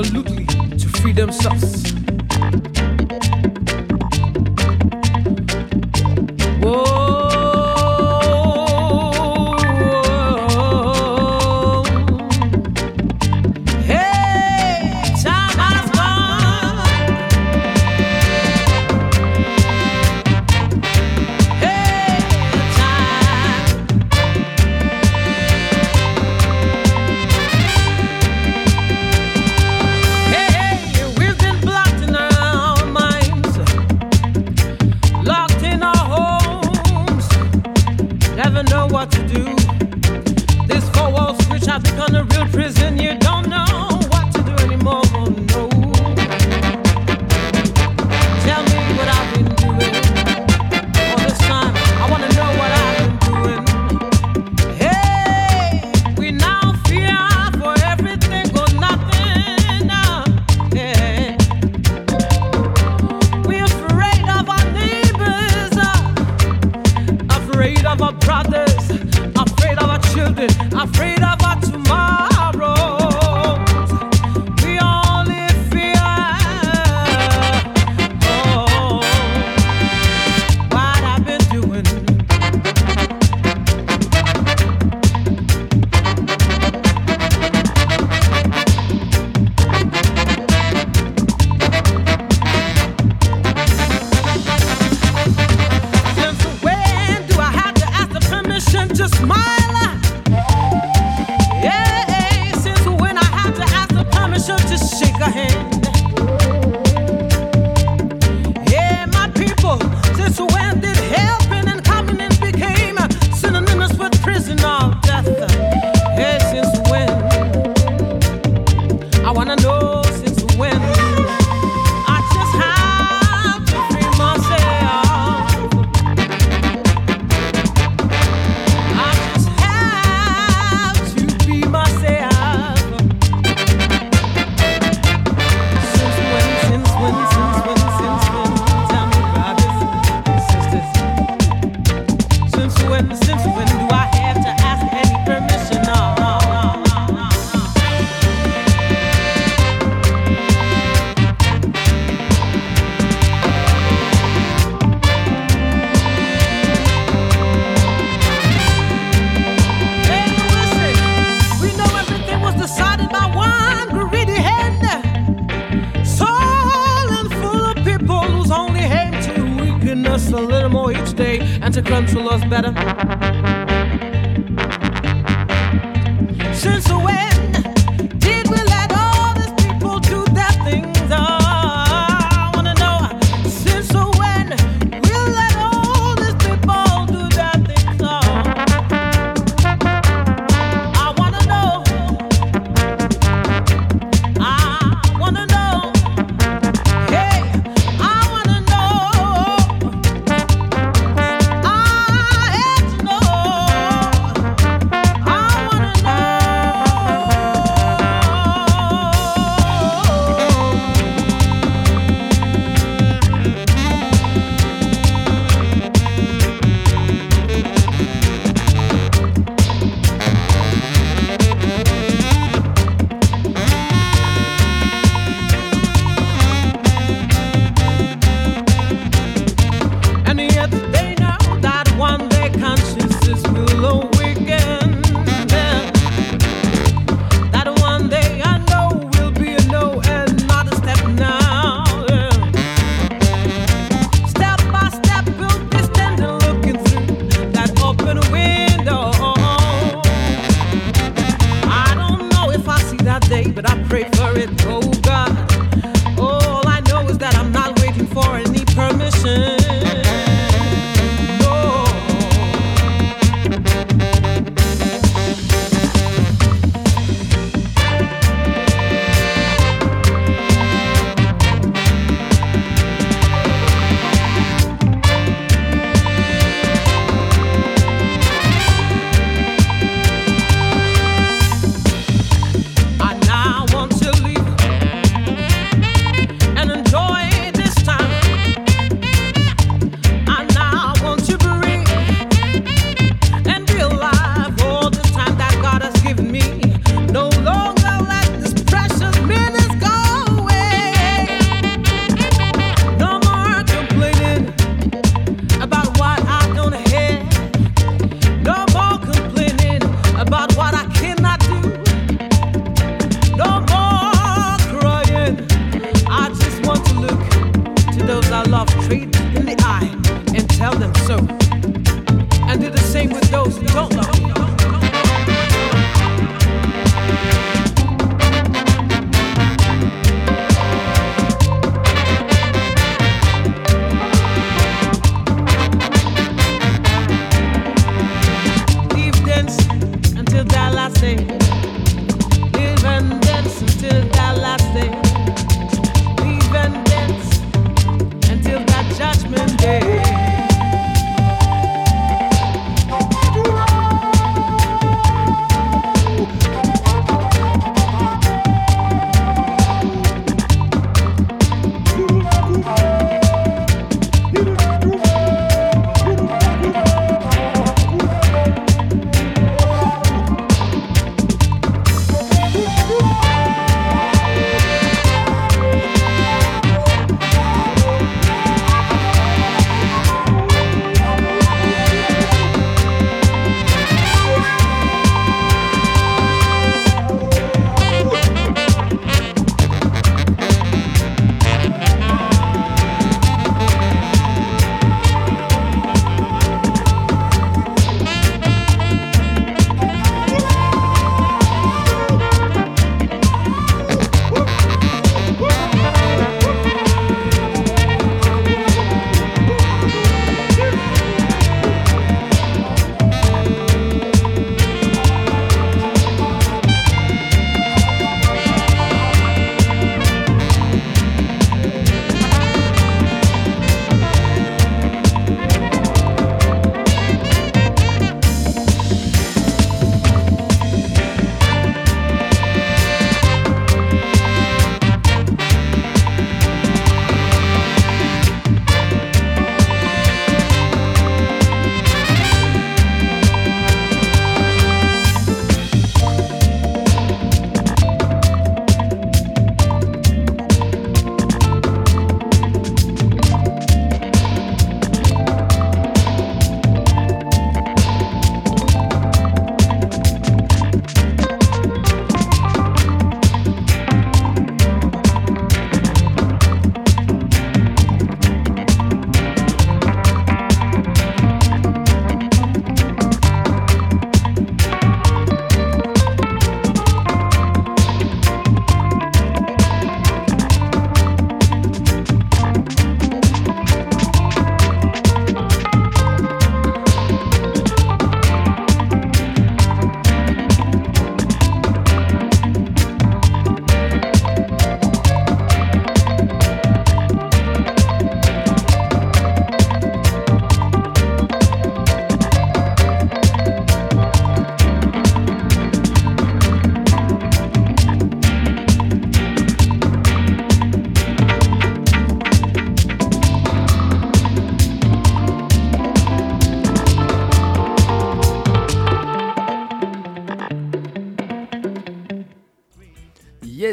absoluto. what to do. This four wall switch has become a real prison. better.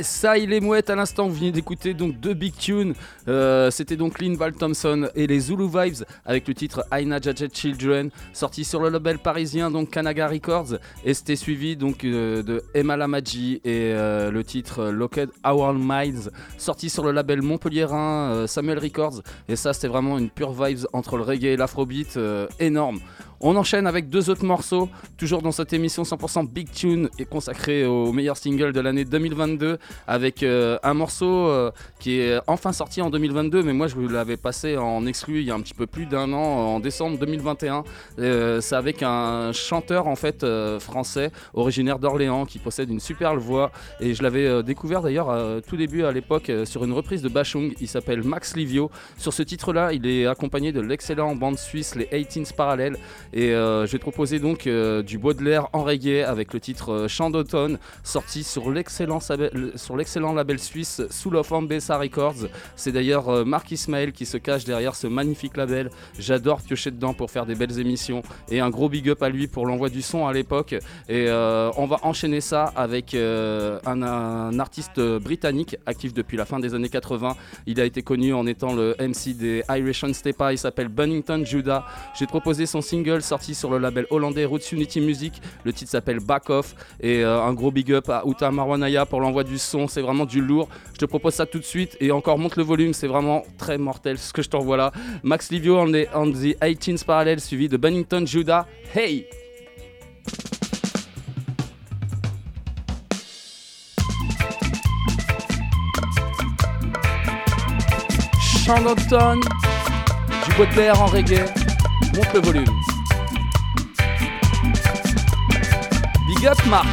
Ça il est mouette à l'instant, vous venez d'écouter donc deux big tunes. Euh, C'était donc Lynn Val Thompson et les Zulu Vibes avec le titre Aina Jajet Children, sorti sur le label parisien donc Kanaga Records. Et c'était suivi donc euh, de Emma Lamaji et euh, le titre Locked Our Minds, sorti sur le label montpelliérain euh, Samuel Records. Et ça c'était vraiment une pure vibes entre le reggae et l'afrobeat, énorme. On enchaîne avec deux autres morceaux, toujours dans cette émission 100% Big Tune et consacrée au meilleur single de l'année 2022, avec euh, un morceau euh, qui est enfin sorti en 2022, mais moi je vous l'avais passé en exclu il y a un petit peu plus d'un an, en décembre 2021. Euh, C'est avec un chanteur en fait français, originaire d'Orléans, qui possède une superbe voix, et je l'avais découvert d'ailleurs tout début à l'époque sur une reprise de Bachung. Il s'appelle Max Livio. Sur ce titre-là, il est accompagné de l'excellent bande suisse les 18s Parallèles. Et euh, je vais te proposer donc euh, du Baudelaire en reggae avec le titre euh, Chant d'automne, sorti sur l'excellent label suisse Soul of Ambessa Records. C'est d'ailleurs Marc Ismaël qui se cache derrière ce magnifique label. J'adore piocher dedans pour faire des belles émissions. Et un gros big up à lui pour l'envoi du son à l'époque. Et on va enchaîner ça avec un, artiste britannique actif depuis la fin des années 80. Il a été connu en étant le MC des Irish on Stepa. Il s'appelle Bunnington Judah. J'ai proposé son single sorti sur le label hollandais Roots Unity Music. Le titre s'appelle Back Off. Et euh, un gros big up à Uta Marwanaya pour l'envoi du son. C'est vraiment du lourd. Je te propose ça tout de suite. Et encore, monte le volume. C'est vraiment très mortel ce que je t'envoie là. Max Livio, on est on the 18th parallel, suivi de Bennington Judah. Hey! Charlottetown, du Baudelaire en reggae, monte le volume. Björnmann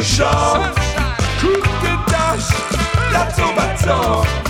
touchant, coup de tâche, la tombe.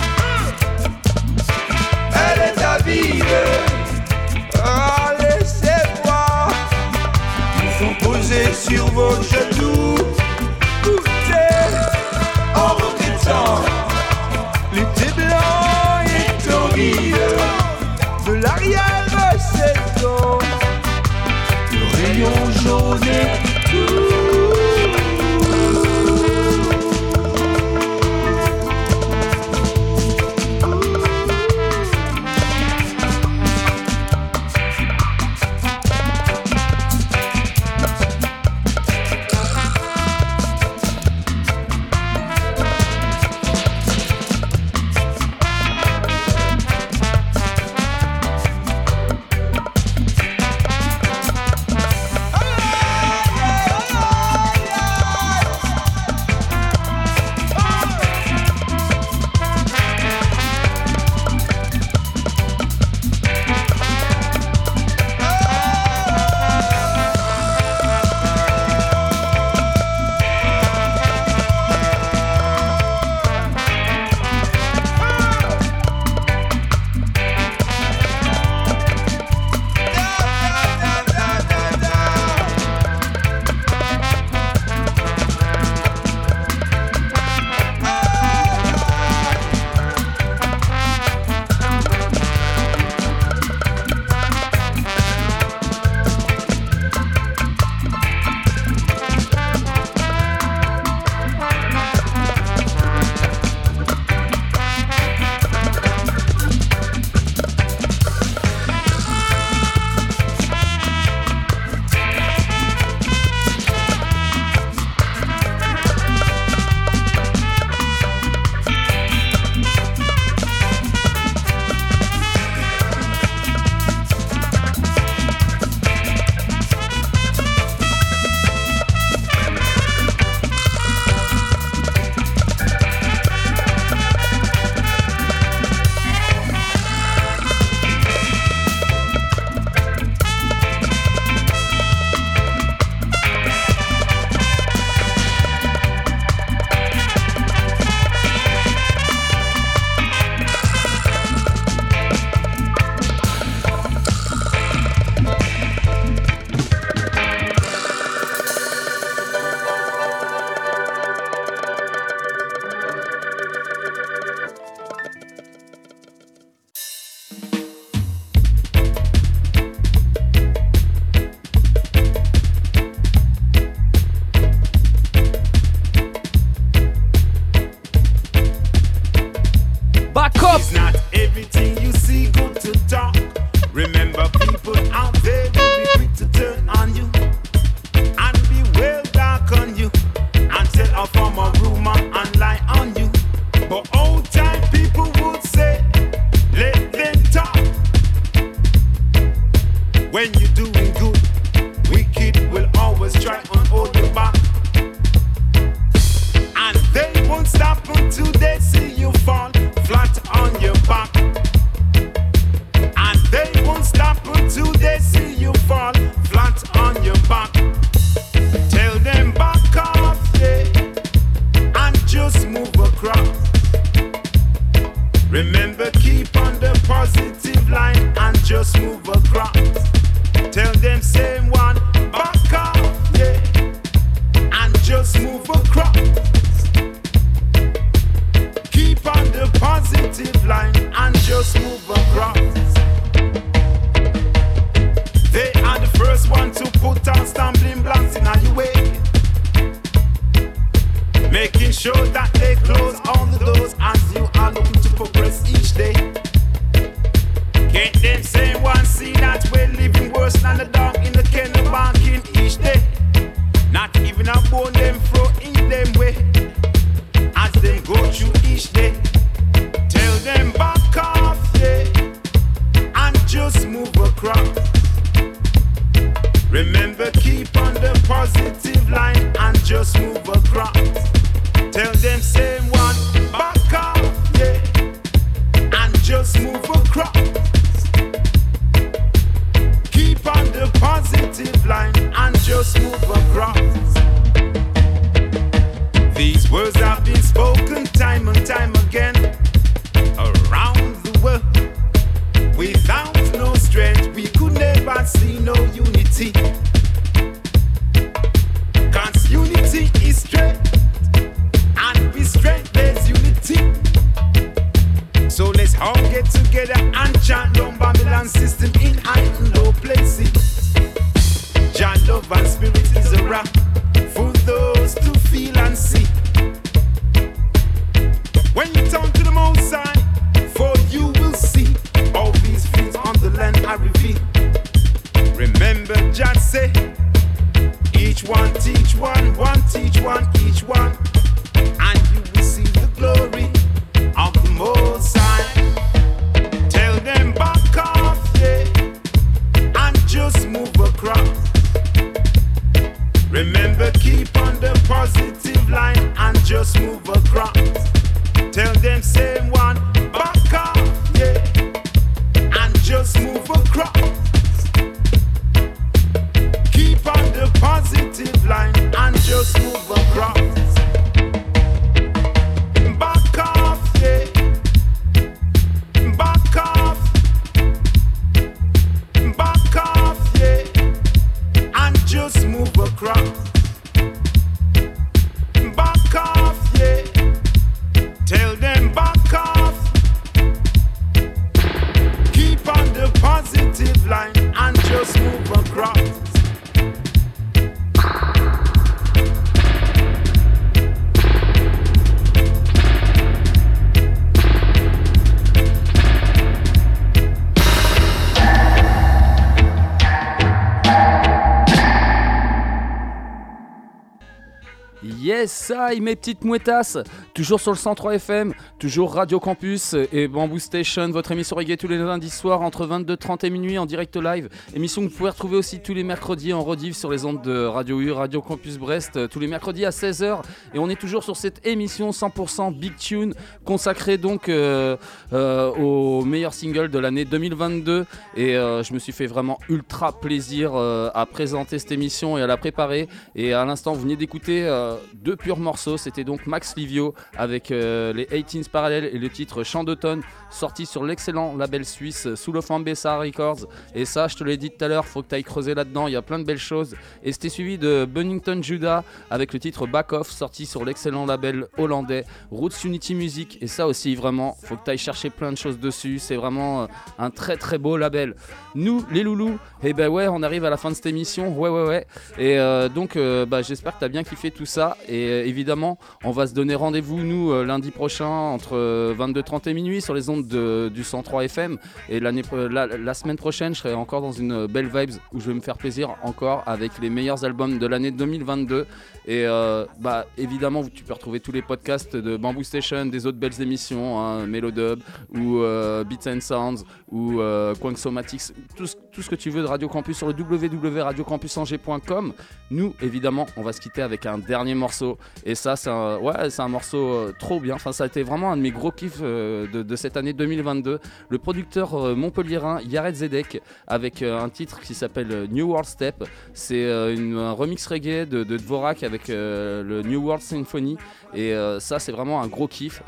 Ça, mes petites mouettasses. Toujours sur le 103 FM, toujours Radio Campus et Bamboo Station, votre émission reggae tous les lundis soirs entre 22h30 et minuit en direct live. Émission que vous pouvez retrouver aussi tous les mercredis en rediff sur les ondes de Radio U, Radio Campus Brest, euh, tous les mercredis à 16h. Et on est toujours sur cette émission 100% Big Tune consacrée donc euh, euh, au meilleur single de l'année 2022. Et euh, je me suis fait vraiment ultra plaisir euh, à présenter cette émission et à la préparer. Et à l'instant, vous venez d'écouter deux purs morceaux. C'était donc Max Livio avec euh, les 18s parallèles et le titre Chant d'automne, sorti sur l'excellent label suisse sous le Fambessa Records. Et ça, je te l'ai dit tout à l'heure, faut que tu ailles creuser là-dedans. Il y a plein de belles choses. Et c'était suivi de Bunnington Judah avec le titre Back Off, sorti sur l'excellent label hollandais Roots Unity Music. Et ça aussi, vraiment, faut que tu ailles chercher plein de choses dessus. C'est vraiment euh, un très très beau label. Nous, les loulous, et ben ouais, on arrive à la fin de cette émission. Ouais, ouais, ouais. Et euh, donc, bah, j'espère que tu as bien kiffé tout ça. Et évidemment, on va se donner rendez-vous, nous, euh, lundi prochain, entre euh, 22h30 et minuit, sur les ondes de- du 103 FM. Et la, la semaine prochaine, je serai encore dans une belle vibes où je vais me faire plaisir encore avec les meilleurs albums de l'année 2022. Et euh, bah, évidemment, tu peux retrouver tous les podcasts de Bamboo Station, des autres belles émissions, hein, Melodub ou euh, Beats and Sounds ou euh, Quanksomatics, tout, ce- tout ce que tu veux de Radio Campus sur le www.radiocampusangers.com. Nous, évidemment, on va se quitter avec un dernier morceau. Et ça, c'est un, ouais, c'est un morceau euh, trop bien. Enfin, ça a été vraiment un de mes gros kiffs euh, de, cette année 2022. Le producteur euh, montpelliérain Yared Zedek avec un titre qui s'appelle New World Step. C'est un remix reggae de, de Dvorak avec le New World Symphony. Et ça, c'est vraiment un gros kiff.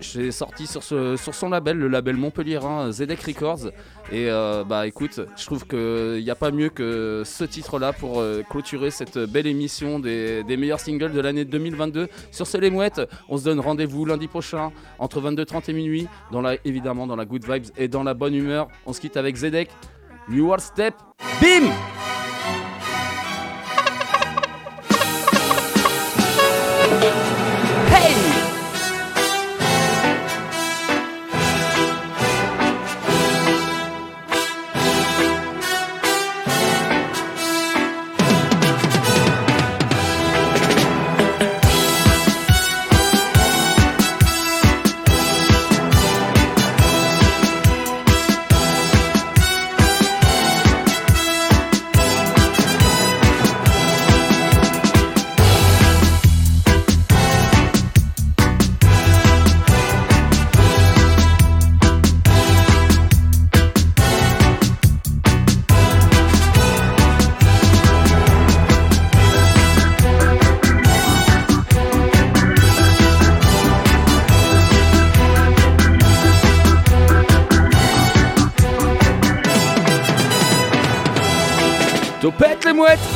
J'ai sorti sur, ce- son label, le label montpelliérain Zedek Records. Et euh, bah écoute, je trouve qu'il n'y a pas mieux que ce titre-là pour euh, clôturer cette belle émission des, meilleurs singles de l'année 2022. Sur C'est les Mouettes, on se donne rendez-vous lundi prochain entre 22h30 et minuit, dans la, évidemment dans la good vibes et dans la bonne humeur. On se quitte avec Zedek, New World Step, bim Topette les mouettes